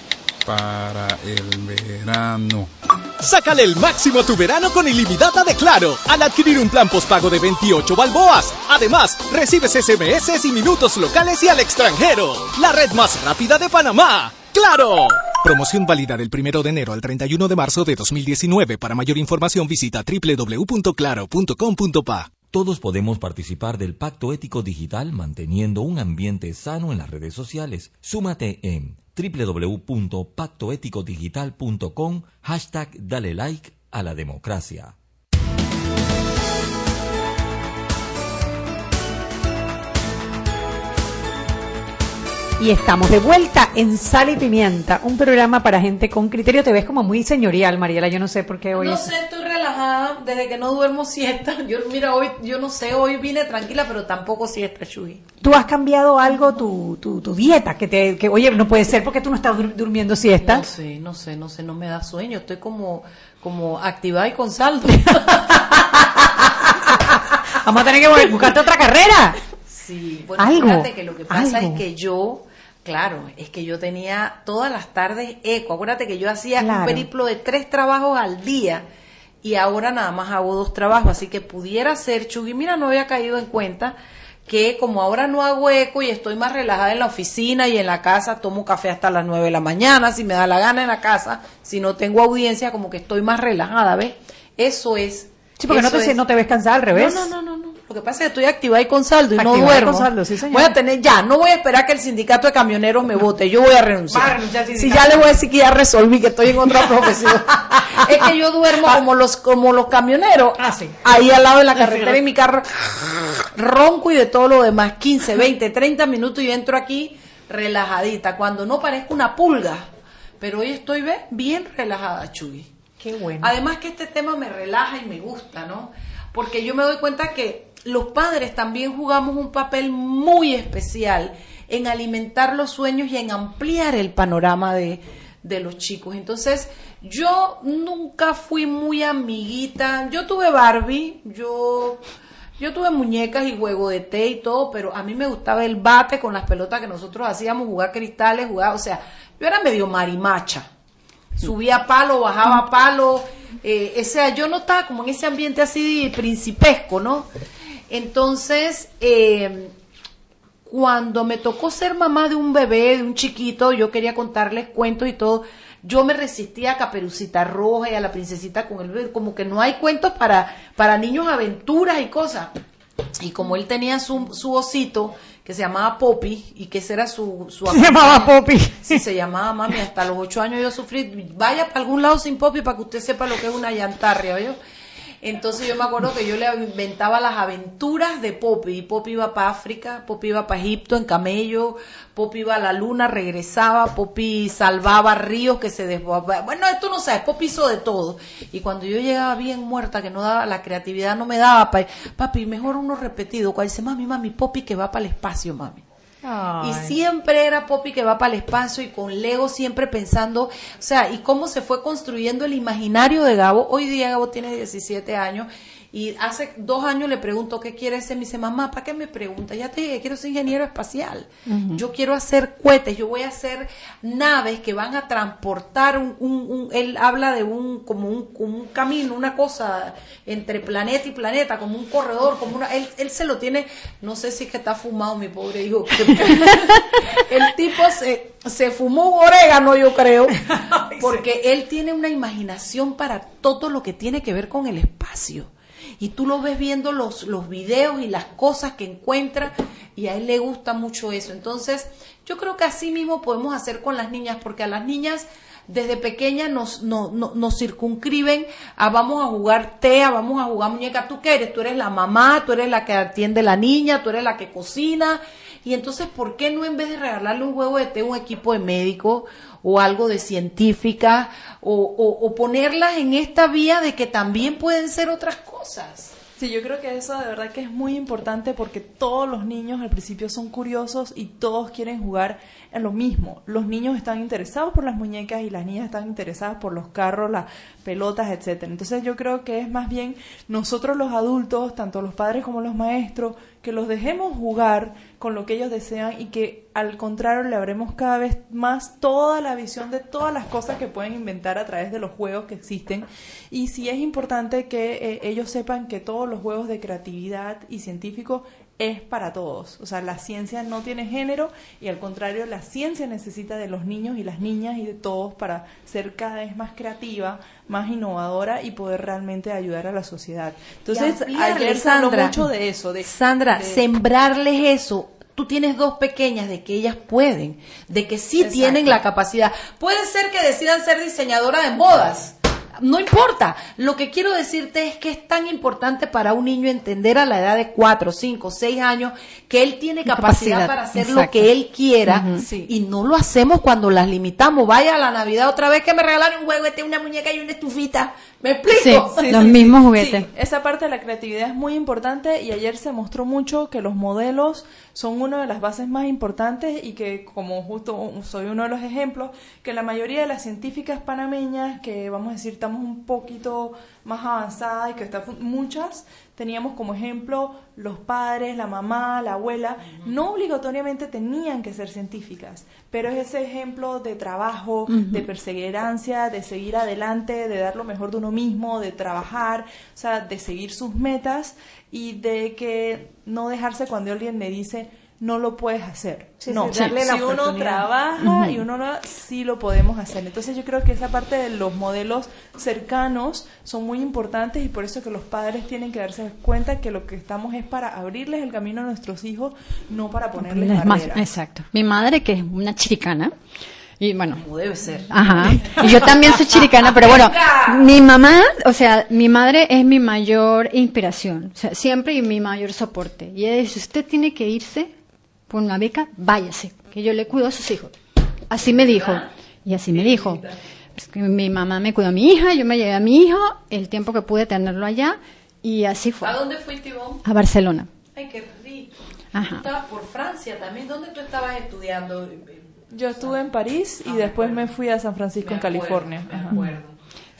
para el verano? Sácale el máximo a tu verano con ilimitada de Claro al adquirir un plan postpago de 28 balboas. Además, recibes SMS y minutos locales y al extranjero. La red más rápida de Panamá. ¡Claro! Promoción válida del 1 de enero al 31 de marzo de 2019. Para mayor información visita www.claro.com.pa. Todos podemos participar del Pacto Ético Digital manteniendo un ambiente sano en las redes sociales. Súmate en www.pactoeticodigital.com hashtag dale like a la democracia. Y estamos de vuelta en Sal y Pimienta, un programa para gente con criterio. Te ves como muy señorial, Mariela. Yo no sé por qué hoy. No sé, estoy relajada desde que no duermo siesta. <laughs> Yo, mira, hoy, yo no sé, hoy vine tranquila, pero tampoco siesta, Chuy. ¿Tú has cambiado algo tu, tu, tu dieta? Que te, que, oye, no puede ser porque tú no estás durmiendo siesta. No sé, no sé, no sé, no me da sueño. Estoy como, como activada y con saldo. <laughs> Vamos a tener que buscarte otra carrera. Sí, bueno, fíjate que lo que pasa es que yo Claro, es que yo tenía todas las tardes eco. Acuérdate que yo hacía un periplo de tres trabajos al día y ahora nada más hago dos trabajos, así que pudiera ser, Chugui, mira, no había caído en cuenta que como ahora no hago eco y estoy más relajada en la oficina y en la casa, tomo café hasta las nueve de la mañana, si me da la gana en la casa, si no tengo audiencia, como que estoy más relajada, ¿ves? Eso es. Sí, porque no te, no te ves cansada al revés. No, no, no, no. Lo que pasa es que estoy activada y con saldo y no duermo. Voy a tener ya, no voy a esperar que el sindicato de camioneros me vote, yo voy a renunciar. si ya le voy a decir que ya resolví que estoy en otra <laughs> profesión. es que yo duermo ah. como los como los camioneros, ah, ahí al lado de la carretera y mi carro ronco y de todo lo demás, 15, 20, 30 minutos y entro aquí relajadita, cuando no parezco una pulga. Pero hoy estoy bien relajada, Chuy. Qué bueno. Además que este tema me relaja y me gusta, ¿no? Porque yo me doy cuenta que los padres también jugamos un papel muy especial en alimentar los sueños y en ampliar el panorama de, de los chicos. Entonces, yo nunca fui muy amiguita. Yo tuve Barbie, yo yo tuve muñecas y juego de té y todo, pero a mí me gustaba el bate con las pelotas que nosotros hacíamos, jugar cristales, jugar, o sea, yo era medio marimacha. Subía palo, bajaba palo, eh, o sea, yo no estaba como en ese ambiente así principesco, ¿no? Entonces, eh, cuando me tocó ser mamá de un bebé, de un chiquito, yo quería contarles cuentos y todo, yo me resistía a Caperucita Roja y a la princesita con el bebé, como que no hay cuentos para, para niños aventuras y cosas. Y como él tenía su, su osito, que se llamaba Poppy, y que ese era su... su Se llamaba Poppy. Sí, se llamaba mami, hasta los ocho años yo sufrí, vaya para algún lado sin Poppy para que usted sepa lo que es una llantarria, ¿oyó? Entonces yo me acuerdo que yo le inventaba las aventuras de Poppy. Poppy iba para África, Poppy iba para Egipto en camello, Poppy iba a la luna, regresaba, Poppy salvaba ríos que se desbordaban. Bueno, esto no sabes, Poppy hizo de todo. Y cuando yo llegaba bien muerta, que no daba, la creatividad no me daba, pa- papi, mejor uno repetido. Cuando dice, mami, mami, Poppy que va para el espacio, mami. Y siempre era Poppy que va para el espacio y con Lego siempre pensando, o sea, y cómo se fue construyendo el imaginario de Gabo. Hoy día Gabo tiene 17 años y hace dos años le pregunto qué quiere ser. Me dice, mamá, ¿para qué me pregunta? Ya te dije, quiero ser ingeniero espacial. Yo quiero hacer cohetes, yo voy a hacer naves que van a transportar un, un- un- él habla de un, como un, como un camino, una cosa entre planeta y planeta, como un corredor, como una, él, él se lo tiene, no sé si es que está fumado mi pobre hijo. <laughs> el tipo se, se fumó un orégano, yo creo, <laughs> porque él tiene una imaginación para todo lo que tiene que ver con el espacio. Y tú lo ves viendo los, los videos y las cosas que encuentra y a él le gusta mucho eso. Entonces, yo creo que así mismo podemos hacer con las niñas, porque a las niñas desde pequeñas nos, no- no- nos circunscriben a vamos a jugar tea, vamos a jugar muñeca. ¿Tú qué eres? Tú eres la mamá, tú eres la que atiende la niña, tú eres la que cocina. Y entonces, ¿por qué no en vez de regalarle un juego de té, un equipo de médico o algo de científica o, o- ponerlas en esta vía de que también pueden ser otras cosas? Sí, yo creo que eso de verdad que es muy importante porque todos los niños al principio son curiosos y todos quieren jugar en lo mismo. Los niños están interesados por las muñecas y las niñas están interesadas por los carros, las pelotas, etcétera. Entonces yo creo que es más bien nosotros los adultos, tanto los padres como los maestros, que los dejemos jugar con lo que ellos desean y que al contrario le abremos cada vez más toda la visión de todas las cosas que pueden inventar a través de los juegos que existen y sí es importante que eh, ellos sepan que todos los juegos de creatividad y científico es para todos. O sea, la ciencia no tiene género y al contrario, la ciencia necesita de los niños y las niñas y de todos para ser cada vez más creativa, más innovadora y poder realmente ayudar a la sociedad. Entonces, ayer se habló Sandra. mucho de eso. De, Sandra, de- sembrarles eso. Tú tienes dos pequeñas de que ellas pueden, de que sí Exacto. tienen la capacidad. Puede ser que decidan ser diseñadora de modas. No importa. Lo que quiero decirte es que es tan importante para un niño entender a la edad de 4, 5, 6 años que él tiene capacidad, Capacidad, para hacer lo que él quiera. Sí. y no lo hacemos cuando las limitamos. Vaya a la Navidad otra vez que me regalaron un juguete, una muñeca y una estufita. ¿Me explico? Sí, los mismos juguetes. Sí, esa parte de la creatividad es muy importante y ayer se mostró mucho que los modelos son una de las bases más importantes y que como justo soy uno de los ejemplos, que la mayoría de las científicas panameñas, que vamos a decir estamos un poquito más avanzadas y que están muchas, teníamos como ejemplo los padres, la mamá, la abuela, no obligatoriamente tenían que ser científicas, pero es ese ejemplo de trabajo, de perseverancia, de seguir adelante, de dar lo mejor de uno mismo, de trabajar, o sea, de seguir sus metas y de que no dejarse cuando alguien me dice no lo puedes hacer. Sí, no, sí, darle la si uno trabaja y uno lo, sí lo podemos hacer. Entonces yo creo que esa parte de los modelos cercanos son muy importantes y por eso que los padres tienen que darse cuenta que lo que estamos es para abrirles el camino a nuestros hijos, no para ponerles Es más, barreras. exacto. Mi madre, que es una chiricana, y bueno, Como debe ser. Ajá. Y yo también soy chiricana, pero bueno, <laughs> mi mamá, o sea, mi madre es mi mayor inspiración, o sea, siempre y mi mayor soporte. Y ella dice, usted tiene que irse por una beca, váyase, que yo le cuido a sus hijos. Así me dijo. Y así me dijo. Que mi mamá me cuidó a mi hija, yo me llevé a mi hijo el tiempo que pude tenerlo allá y así fue. ¿A dónde fuiste, Ivonne? A Barcelona. Ay, qué rico. Ajá. Tú estabas por Francia también. ¿Dónde tú estabas estudiando? Yo estuve en París y después me fui a San Francisco, en California. Me Ajá. acuerdo.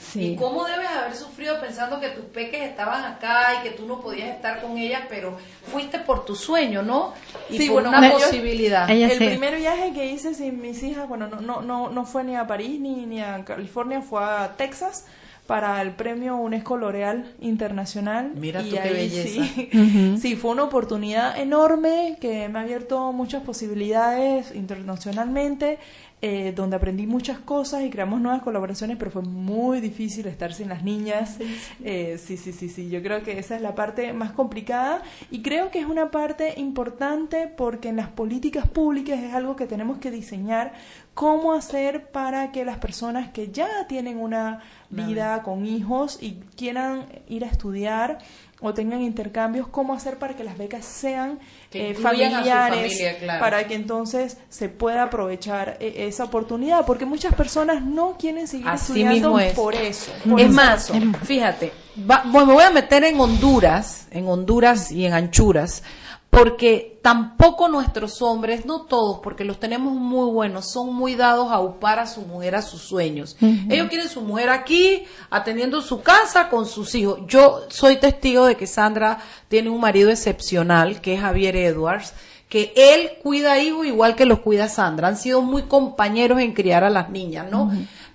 Sí. ¿Y cómo debes haber sufrido pensando que tus peques estaban acá y que tú no podías estar con ellas, pero fuiste por tu sueño, ¿no? Y Sí, por bueno, una yo- posibilidad. el primer viaje que hice sin mis hijas, bueno, no, no, no, no fue ni a París ni, ni a California, fue a Texas para el premio UNESCO L'Oreal Internacional. Mira y tú qué belleza. Sí, <laughs> sí, fue una oportunidad enorme que me ha abierto muchas posibilidades internacionalmente, eh, donde aprendí muchas cosas y creamos nuevas colaboraciones, pero fue muy difícil estar sin las niñas. Eh, sí, sí, sí, sí, yo creo que esa es la parte más complicada y creo que es una parte importante porque en las políticas públicas es algo que tenemos que diseñar cómo hacer para que las personas que ya tienen una vida con hijos y quieran ir a estudiar o tengan intercambios, cómo hacer para que las becas sean eh, familiares, familia, claro. para que entonces se pueda aprovechar eh, esa oportunidad, porque muchas personas no quieren seguir Así estudiando mismo es. por eso. por es más, razón. fíjate, va- bueno, me voy a meter en Honduras, en Honduras y en anchuras, porque tampoco nuestros hombres, no todos, porque los tenemos muy buenos, son muy dados a upar a su mujer a sus sueños. Ellos quieren su mujer aquí, atendiendo su casa con sus hijos. Yo soy testigo de que Sandra tiene un marido excepcional, que es Javier Edwards, que él cuida hijos igual que los cuida Sandra. Han sido muy compañeros en criar a las niñas, ¿no?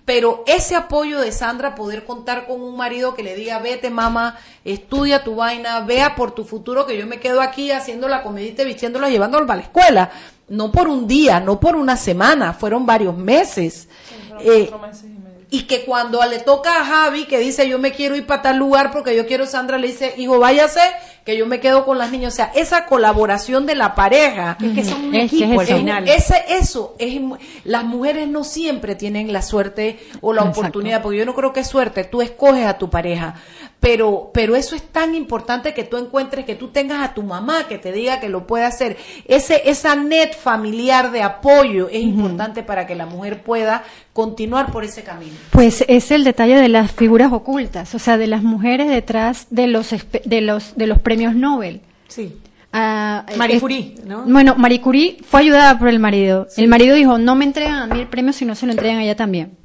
Pero ese apoyo de Sandra, poder contar con un marido que le diga, vete mamá, estudia tu vaina, vea por tu futuro que yo me quedo aquí haciendo la comidita, y vistiéndola, llevándolo para la escuela. No por un día, no por una semana, fueron varios meses. Eh, y que cuando le toca a Javi, que dice yo me quiero ir para tal lugar porque yo quiero Sandra, le dice, hijo, váyase, que yo me quedo con las niñas. O sea, esa colaboración de la pareja. Es que son un Es equipo es al final. ese, eso, es, las mujeres no siempre tienen la suerte o la Exacto. oportunidad, porque yo no creo que es suerte, tú escoges a tu pareja. Pero, pero eso es tan importante que tú encuentres, que tú tengas a tu mamá que te diga que lo puede hacer. Ese, esa net familiar de apoyo es importante para que la mujer pueda continuar por ese camino. Pues es el detalle de las figuras ocultas, o sea, de las mujeres detrás de los de los de los premios Nobel. Sí. Ah, Marie Curie, ¿no? Bueno, Marie Curie fue ayudada por el marido. El marido dijo, no me entregan a mí el premio si no se lo entregan a ella también.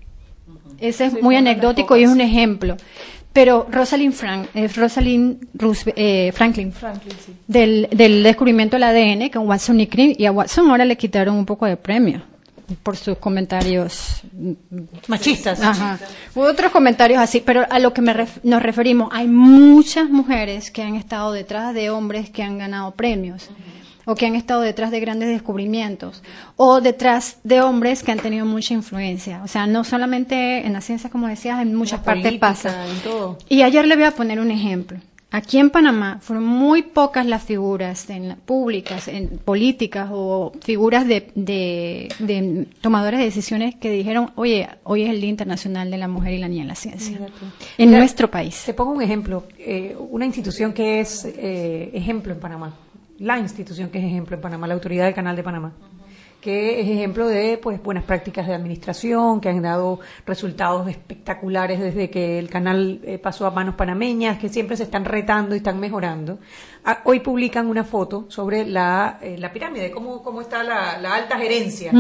Ese es Sí, muy anecdótico y es un ejemplo. Pero Rosalind, Frank, eh, Rosalind Roosevelt- eh, Franklin, Franklin, sí. del, del descubrimiento del ADN con Watson y Crick, y a Watson ahora le quitaron un poco de premio por sus comentarios Machistas. Ajá. Hubo otros comentarios así, pero a lo que me ref- nos referimos, hay muchas mujeres que han estado detrás de hombres que han ganado premios o que han estado detrás de grandes descubrimientos o detrás de hombres que han tenido mucha influencia. O sea, no solamente en la ciencia, como decías, en muchas La partes política, pasa. en todo. Y ayer le voy a poner un ejemplo. Aquí en Panamá fueron muy pocas las figuras en públicas, en políticas o figuras de, de- de tomadores de decisiones que dijeron, oye, hoy es el Día Internacional de la Mujer y la Niña en la Ciencia. En Mira, nuestro país. Te pongo un ejemplo. eh, una institución que es eh, ejemplo en Panamá. La institución que es ejemplo en Panamá, la Autoridad del Canal de Panamá. Que es ejemplo de pues buenas prácticas de administración, que han dado resultados espectaculares desde que el canal eh, pasó a manos panameñas, que siempre se están retando y están mejorando. Ah, hoy publican una foto sobre la, eh, la pirámide, cómo, cómo está la, la alta gerencia.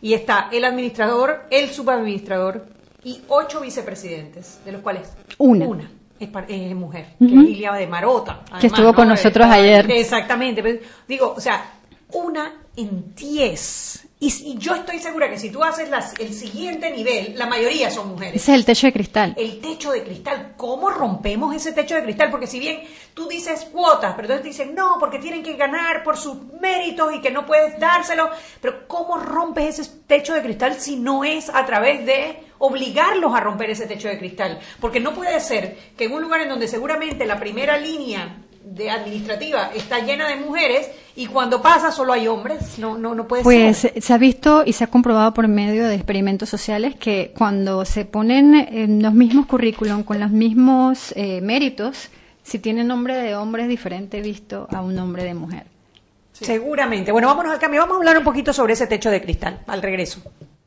Y está el administrador, el subadministrador y ocho vicepresidentes, de los cuales Una. es, es mujer, que es Lilia de Marota. Que estuvo con nosotros Estaba- ayer. Exactamente. pero digo, o sea, una en diez. Y, yo estoy segura que si tú haces las- el siguiente nivel, la mayoría son mujeres. Ese es el techo de cristal. El techo de cristal, ¿cómo rompemos ese techo de cristal? Porque si bien tú dices cuotas, pero entonces dicen no, porque tienen que ganar por sus méritos y que no puedes dárselo, pero ¿cómo rompes ese techo de cristal si no es a través de obligarlos a romper ese techo de cristal? Porque no puede ser que en un lugar en donde seguramente la primera línea de administrativa está llena de mujeres y cuando pasa solo hay hombres, no no no puede Pues ser. se ha visto y se ha comprobado por medio de experimentos sociales que cuando se ponen en los mismos currículum con los mismos eh, méritos, si tiene nombre de hombre es diferente visto a un nombre de mujer. Seguramente. Bueno, vámonos al cambio. Vamos a hablar un poquito sobre ese techo de cristal al regreso.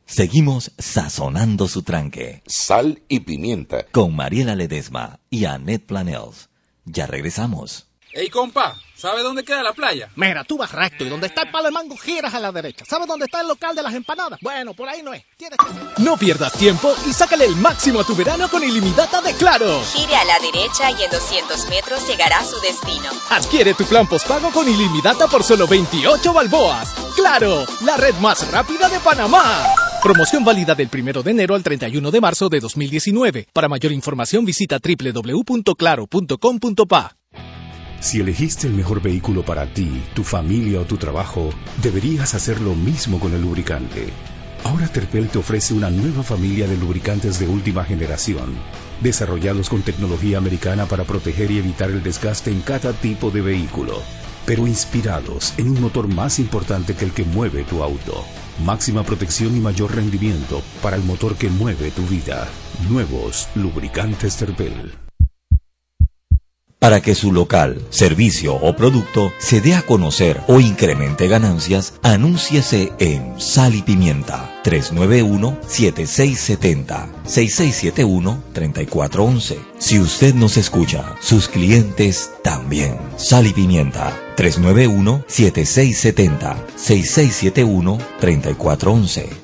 Seguimos sazonando su tranque. Sal y pimienta. Con Mariela Ledesma y Annette Planels. Ya regresamos. Ey, compa, ¿sabe dónde queda la playa? Mira, tú vas recto y donde está el palo de mango giras a la derecha. ¿Sabes dónde está el local de las empanadas? Bueno, por ahí no es. Tienes que... No pierdas tiempo y sácale el máximo a tu verano con ilimitada de Claro. Gire a la derecha y en 200 metros llegará a su destino. Adquiere tu plan postpago con ilimitada por solo 28 balboas. Claro, la red más rápida de Panamá. Promoción válida del 1 de enero al 31 de marzo de 2019. Para mayor información visita www.claro.com.pa. Si elegiste el mejor vehículo para ti, tu familia o tu trabajo, deberías hacer lo mismo con el lubricante. Ahora Terpel te ofrece una nueva familia de lubricantes de última generación, desarrollados con tecnología americana para proteger y evitar el desgaste en cada tipo de vehículo, pero inspirados en un motor más importante que el que mueve tu auto. Máxima protección y mayor rendimiento para el motor que mueve tu vida. Nuevos lubricantes Terpel. Para que su local, servicio o producto se dé a conocer o incremente ganancias, anúnciese en Sal y Pimienta 391-7670-6671-3411. Si usted nos escucha, sus clientes también. Sal y Pimienta 391-7670-6671-3411.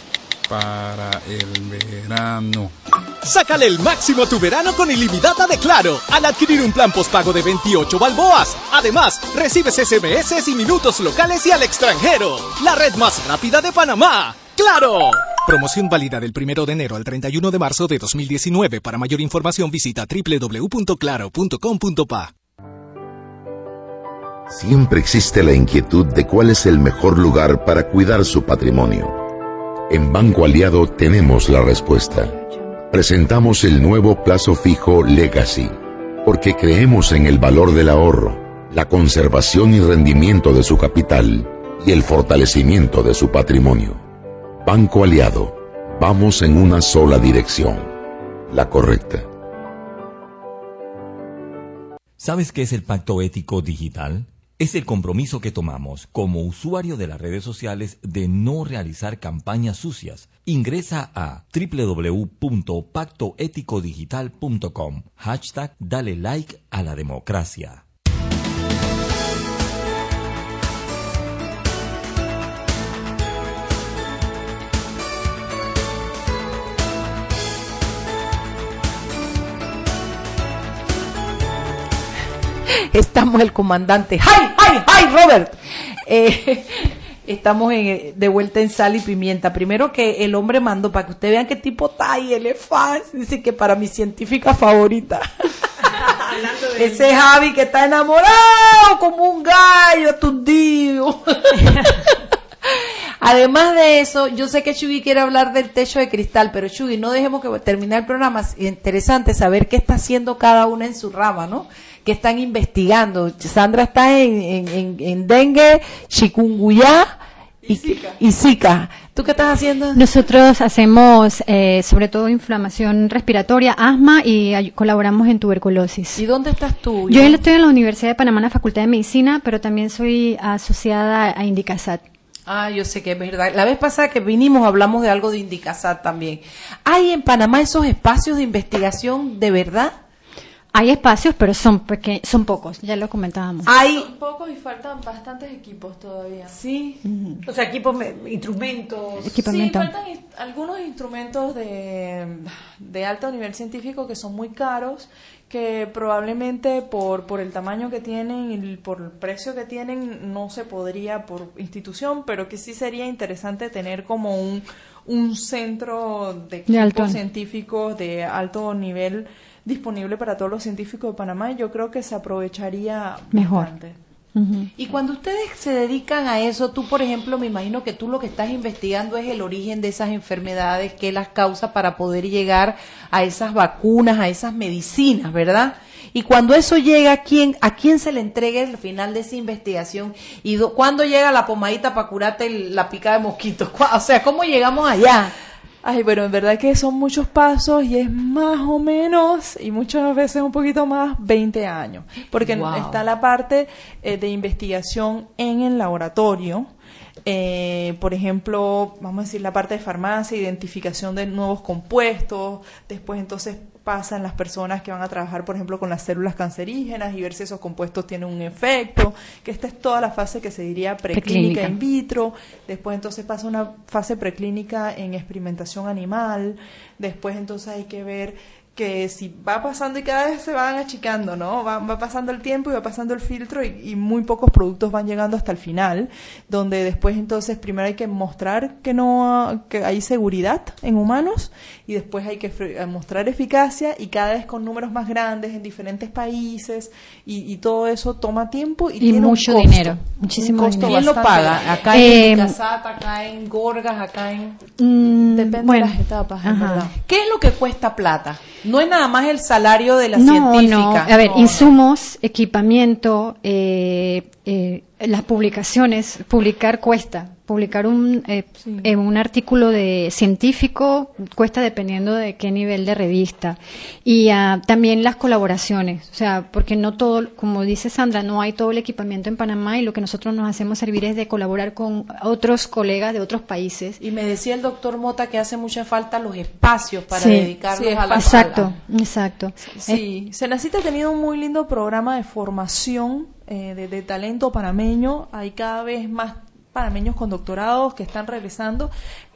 para el verano? Sácale el máximo a tu verano con ilimitada de Claro al adquirir un plan postpago de 28 balboas. Además, recibes SMS y minutos locales y al extranjero. La red más rápida de Panamá. ¡Claro! Promoción válida del 1 de enero al 31 de marzo de 2019. Para mayor información visita www.claro.com.pa. Siempre existe la inquietud de cuál es el mejor lugar para cuidar su patrimonio. En Banco Aliado tenemos la respuesta. Presentamos el nuevo plazo fijo Legacy, porque creemos en el valor del ahorro, la conservación y rendimiento de su capital y el fortalecimiento de su patrimonio. Banco Aliado, vamos en una sola dirección, la correcta. ¿Sabes qué es el pacto ético digital? Es el compromiso que tomamos como usuario de las redes sociales de no realizar campañas sucias. Ingresa a www.pactoeticodigital.com. Hashtag Dale like a la democracia. Estamos el comandante. ¡Ay, ay, ay, Robert! Eh, estamos en- de vuelta en sal y pimienta. Primero que el hombre mandó, para que ustedes vean qué tipo está y él es fan. Dice que para mi científica favorita. Ese Javi que está enamorado como un gallo tundido. <laughs> Además de eso, yo sé que Chugi quiere hablar del techo de cristal, pero Chugi, no dejemos que termine el programa. Es interesante saber qué está haciendo cada una en su rama, ¿no? Que están investigando. Sandra está en, en, en, en dengue, chikungunya y, y Zika. ¿Tú qué estás haciendo? Nosotros hacemos eh, sobre todo inflamación respiratoria, asma y colaboramos en tuberculosis. ¿Y dónde estás tú? Yo estoy en la Universidad de Panamá en la Facultad de Medicina, pero también soy asociada a Indicasat. Ah, yo sé que es verdad. La vez pasada que vinimos hablamos de algo de Indicasat también. ¿Hay en Panamá esos espacios de investigación de verdad? Hay espacios, pero son peque- son pocos, ya lo comentábamos. Son pocos y faltan bastantes equipos todavía. Sí. O sea, equipos, me- instrumentos. Sí, faltan algunos instrumentos de, de alto nivel científico que son muy caros, que probablemente por, por el tamaño que tienen y por el precio que tienen no se podría por institución, pero que sí sería interesante tener como un, un centro de científicos de alto nivel disponible para todos los científicos de Panamá y yo creo que se aprovecharía Mejor. bastante. Y cuando ustedes se dedican a eso, tú, por ejemplo, me imagino que tú lo que estás investigando es el origen de esas enfermedades, qué las causa para poder llegar a esas vacunas, a esas medicinas, ¿verdad? Y cuando eso llega, ¿a quién, a quién se le entrega el final de esa investigación? ¿Y do- cuándo llega la pomadita para curarte la pica de mosquitos? <laughs> ¿Cuá- O sea, ¿cómo llegamos allá? Ay, pero en verdad que son muchos pasos y es más o menos, y muchas veces un poquito más, 20 años. Porque Wow. está la parte eh, de investigación en el laboratorio. Eh, por ejemplo, vamos a decir la parte de farmacia, identificación de nuevos compuestos. Después entonces pasan las personas que van a trabajar, por ejemplo, con las células cancerígenas y ver si esos compuestos tienen un efecto. Que esta es toda la fase que se diría preclínica Preclínica. in vitro, después entonces pasa una fase preclínica en experimentación animal, después entonces hay que ver que si va pasando y cada vez se van achicando, ¿no? Va, va pasando el tiempo y va pasando el filtro y, y muy pocos productos van llegando hasta el final, donde después entonces primero hay que mostrar que no que hay seguridad en humanos y después hay que fre- mostrar eficacia y cada vez con números más grandes en diferentes países y, y todo eso toma tiempo y, Y tiene mucho un costo, dinero, muchísimo un costo dinero. ¿Quién lo paga? Acá Eh, en Casata, acá en Gorgas, acá en... Mm, Depende bueno, de las etapas, en ajá. verdad. ¿Qué es lo que cuesta plata? No es nada más el salario de la no, científica. No, a ver, No, insumos, equipamiento, eh, eh, las publicaciones, publicar cuesta. Publicar un, eh, eh, un artículo de científico cuesta dependiendo de qué nivel de revista. Y ah, también las colaboraciones, o sea, porque no todo, como dice Sandra, no hay todo el equipamiento en Panamá y lo que nosotros nos hacemos servir es de colaborar con otros colegas de otros países. Y me decía el doctor Mota que hace mucha falta los espacios para Sí, dedicarlos sí, a la Exacto, exacto. Sí, Senacita ha tenido un muy lindo programa de formación eh, de, de talento panameño. Hay cada vez más panameños con doctorados que están regresando,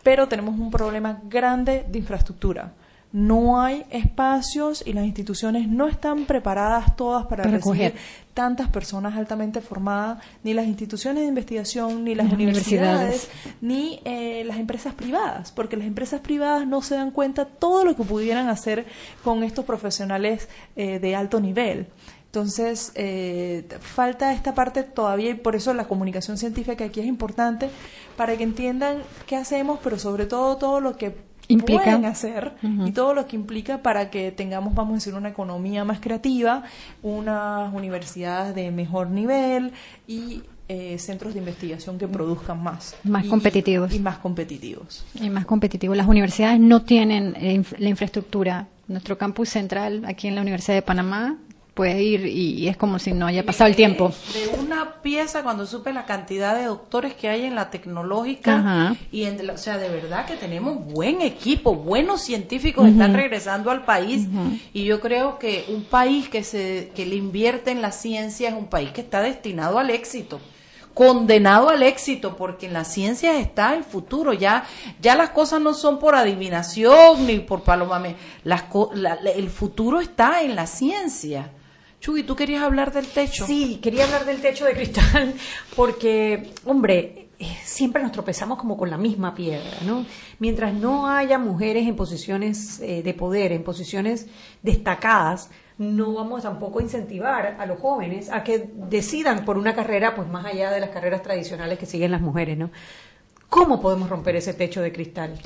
pero tenemos un problema grande de infraestructura. No hay espacios y las instituciones no están preparadas todas para, Para recibir tantas personas altamente formadas, ni las instituciones de investigación, ni las Las universidades, universidades. ni eh, las empresas privadas, porque las empresas privadas no se dan cuenta todo lo que pudieran hacer con estos profesionales eh, de alto nivel. Entonces, eh, falta esta parte todavía y por eso la comunicación científica aquí es importante para que entiendan qué hacemos, pero sobre todo todo lo que Implica. pueden hacer y todo lo que implica para que tengamos, vamos a decir, una economía más creativa, unas universidades de mejor nivel y eh, centros de investigación que produzcan más. Más Y- competitivos. Y más competitivos. y más competitivo. Las universidades no tienen eh, inf- la infraestructura. Nuestro campus central aquí en la Universidad de Panamá puede ir y es como si no haya pasado el tiempo. De una pieza, cuando supe la cantidad de doctores que hay en la tecnológica, Ajá. y en, o sea, de verdad que tenemos buen equipo, buenos científicos Ujú. están regresando al país, y yo creo que un país que, se, que le invierte en la ciencia es un país que está destinado al éxito condenado al éxito porque en la ciencia está el futuro ya ya las cosas no son por adivinación ni por palomame las la- el futuro está en la ciencia Chuy, ¿tú querías hablar del techo? Sí, quería hablar del techo de cristal <laughs> porque, hombre, eh, siempre nos tropezamos como con la misma piedra, ¿no? Mientras no haya mujeres en posiciones eh, de poder, en posiciones destacadas, no vamos tampoco a incentivar a los jóvenes a que decidan por una carrera, pues más allá de las carreras tradicionales que siguen las mujeres, ¿no? ¿Cómo podemos romper ese techo de cristal?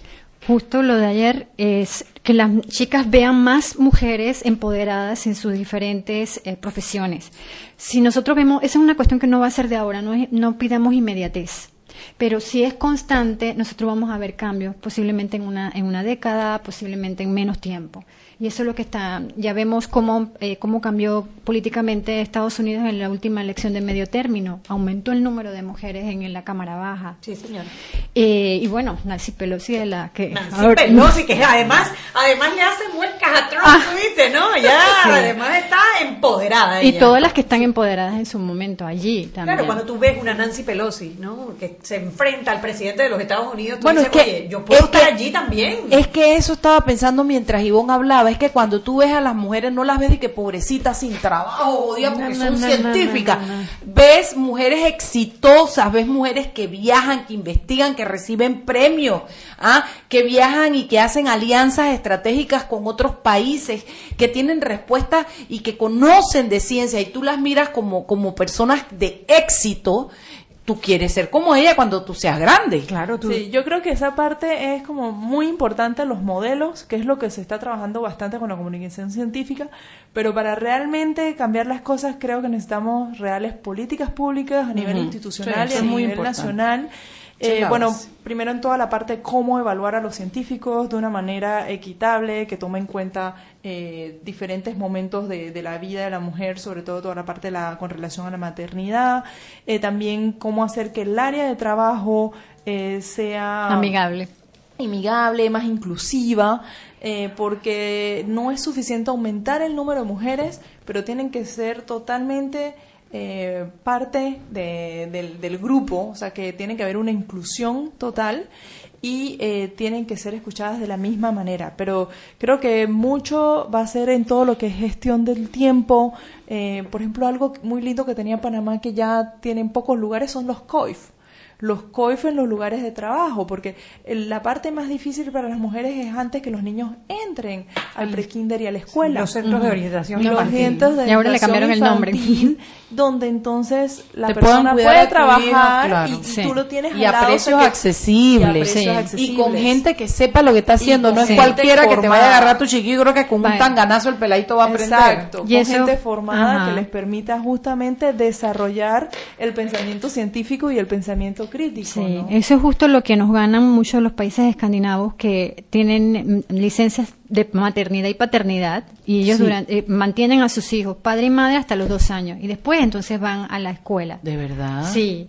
Justo lo de ayer es que las chicas vean más mujeres empoderadas en sus diferentes eh, profesiones. Si nosotros vemos, esa es una cuestión que no va a ser de ahora, no, es- no pidamos inmediatez. Pero si es constante, nosotros vamos a ver cambios, posiblemente en una, en una década, posiblemente en menos tiempo. Y eso es lo que está, ya vemos cómo, eh, cómo cambió políticamente Estados Unidos en la última elección de medio término. Aumentó el número de mujeres en, la Cámara Baja. Sí, señora. Eh, y bueno, Nancy Pelosi de la que... Nancy ahora- Pelosi, que <laughs> además, además le hace muecas a Trump, Ah. ¿viste? ¿no? Ya, Sí. además está empoderada. Y ella. todas las que están empoderadas en su momento allí también. Claro, cuando tú ves una Nancy Pelosi, ¿no? Que se enfrenta al presidente de los Estados Unidos, tú Bueno, dices, es que- oye, yo puedo es estar que- allí también. Es que eso estaba pensando mientras Ivonne hablaba, es que cuando tú ves a las mujeres no las ves de que pobrecitas sin trabajo, jodidas, porque No, no, son no, científicas. ves mujeres exitosas, ves mujeres que viajan, que investigan, que reciben premios, ¿ah? que viajan y que hacen alianzas estratégicas con otros países, que tienen respuestas y que conocen de ciencia y tú las miras como, como personas de éxito tú quieres ser como ella cuando tú seas grande. Claro, tú. Sí, yo creo que esa parte es como muy importante, los modelos, que es lo que se está trabajando bastante con la comunicación científica, pero para realmente cambiar las cosas creo que necesitamos reales políticas públicas a nivel institucional y a nivel nacional eh, bueno, primero en toda la parte de cómo evaluar a los científicos de una manera equitable, que tome en cuenta eh, diferentes momentos de, la vida de la mujer, sobre todo toda la parte la, con relación a la maternidad, eh, también cómo hacer que el área de trabajo sea amigable. Amigable, más inclusiva, porque no es suficiente aumentar el número de mujeres, pero tienen que ser totalmente eh, parte del, grupo, o sea que tiene que haber una inclusión total y eh, tienen que ser escuchadas de la misma manera. Pero creo que mucho va a ser en todo lo que es gestión del tiempo. Eh, por ejemplo, algo muy lindo que tenía Panamá que ya tienen pocos lugares son los COIF los COIF en los lugares de trabajo, porque la parte más difícil para las mujeres es antes que los niños entren al prekinder y a la escuela. Los centros de orientación infantil. y ahora le cambiaron el nombre. <laughs> donde entonces la persona puede trabajar y, tú lo tienes y a precios accesibles. Y, con gente que sepa lo que está haciendo. No es cualquiera que te vaya a agarrar tu chiquillo, creo que con un tanganazo el peladito va a aprender. Exacto, y con gente formada que les permita justamente desarrollar el pensamiento científico y el pensamiento crítico. Sí, eso es justo lo que nos ganan muchos los países escandinavos que tienen mm, licencias de maternidad y paternidad y ellos eh, mantienen a sus hijos, padre y madre, hasta los dos años y después entonces van a la escuela. ¿De verdad? Sí.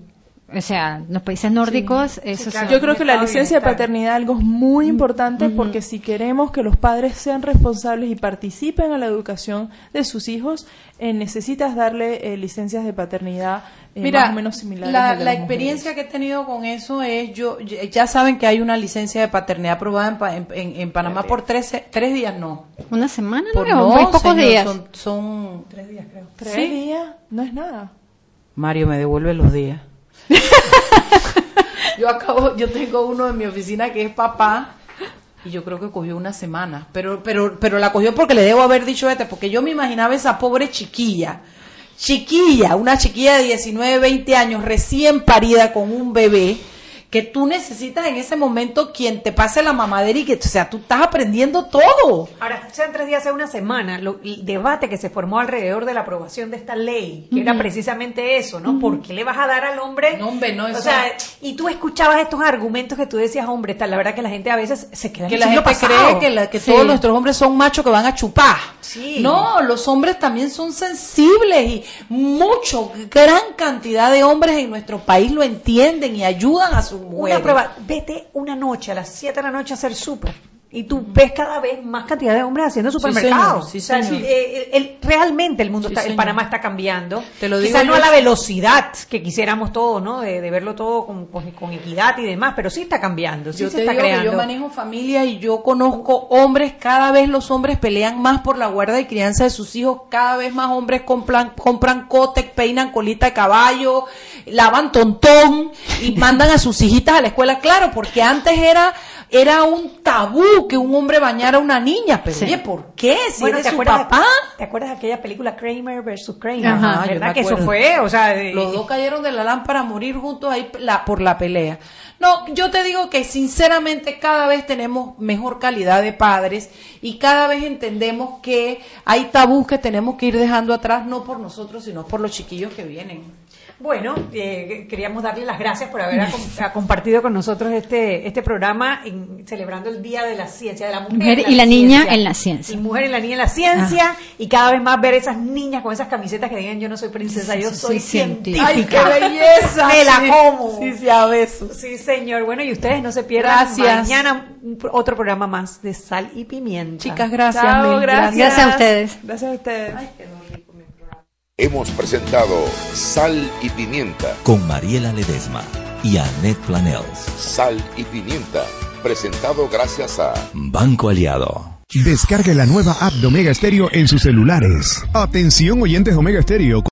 O sea, los países nórdicos, eso Yo creo que la licencia de paternidad es algo muy importante porque si queremos que los padres sean responsables y participen en la educación de sus hijos, eh, necesitas darle eh, licencias de paternidad eh, más o menos similares. La, la experiencia que he tenido con eso es, yo ya saben que hay una licencia de paternidad aprobada en, en, Panamá por tres, tres días, no. ¿Una semana? Por no, pocos días. Son, tres días, creo. Tres días no es nada. Mario me devuelve los días. <laughs> yo acabo, yo tengo uno en mi oficina que es papá y yo creo que cogió una semana, pero, pero, pero la cogió porque le debo haber dicho este, porque yo me imaginaba esa pobre chiquilla, chiquilla, una chiquilla de 19, 20 años, recién parida con un bebé, que tú necesitas en ese momento quien te pase la mamadera y que, o sea, tú estás aprendiendo todo. Ahora, sean tres días, hace una semana, el debate que se formó alrededor de la aprobación de esta ley, que era precisamente eso, ¿no? ¿Por qué le vas a dar al hombre? No, hombre, no, O sea, y tú escuchabas estos argumentos que tú decías, hombre, está, la verdad que la gente a veces se queda Que la gente cree que, todos nuestros hombres son machos que van a chupar. Sí. No, los hombres también son sensibles y mucho, gran cantidad de hombres en nuestro país lo entienden y ayudan a su una prueba, vete una noche a las 7 de la noche a hacer súper y tú ves cada vez más cantidad de hombres haciendo supermercados. Eh, realmente el mundo está, el Panamá está cambiando. Te lo Quizás no a la velocidad que quisiéramos todos, ¿no? De, verlo todo con, con, equidad y demás, pero sí está cambiando. Sí yo se está creando. yo manejo familia y yo conozco hombres, cada vez los hombres pelean más por la guarda y crianza de sus hijos, cada vez más hombres compran, compran cótex, peinan colita de caballo, lavan tontón y <laughs> mandan a sus hijitas a la escuela, claro, porque antes era era un tabú que un hombre bañara a una niña. Pero oye, ¿por qué? Si bueno, ¿te su papá. ¿Te acuerdas de aquella película Kramer versus Kramer? Ajá, ¿verdad? Que eso fue, o sea... Los dos cayeron de la lámpara a morir juntos ahí la, por la pelea. No, yo te digo que sinceramente cada vez tenemos mejor calidad de padres y cada vez entendemos que hay tabús que tenemos que ir dejando atrás, no por nosotros, sino por los chiquillos que vienen. Bueno, eh, queríamos darle las gracias por haber <laughs> compartido con nosotros este este programa en, celebrando el Día de la Ciencia, de la Mujer, y la, niña en la ciencia. Y mujer y la niña en la ciencia, y cada vez más ver esas niñas con esas camisetas que digan yo no soy princesa, yo soy científica. ¡Ay, qué belleza! Me la como. Sí, sí, a besos. Sí, señor. Bueno, y ustedes no se pierdan mañana otro programa más de Sal y Pimienta. Chicas, gracias. gracias. gracias. a ustedes. Gracias a ustedes. Ay, hemos presentado Sal y Pimienta con Mariela Ledesma y Annette Planels. Sal y Pimienta, presentado gracias a Banco Aliado. Descargue la nueva app de Omega Stereo en sus celulares. Atención oyentes Omega Stereo.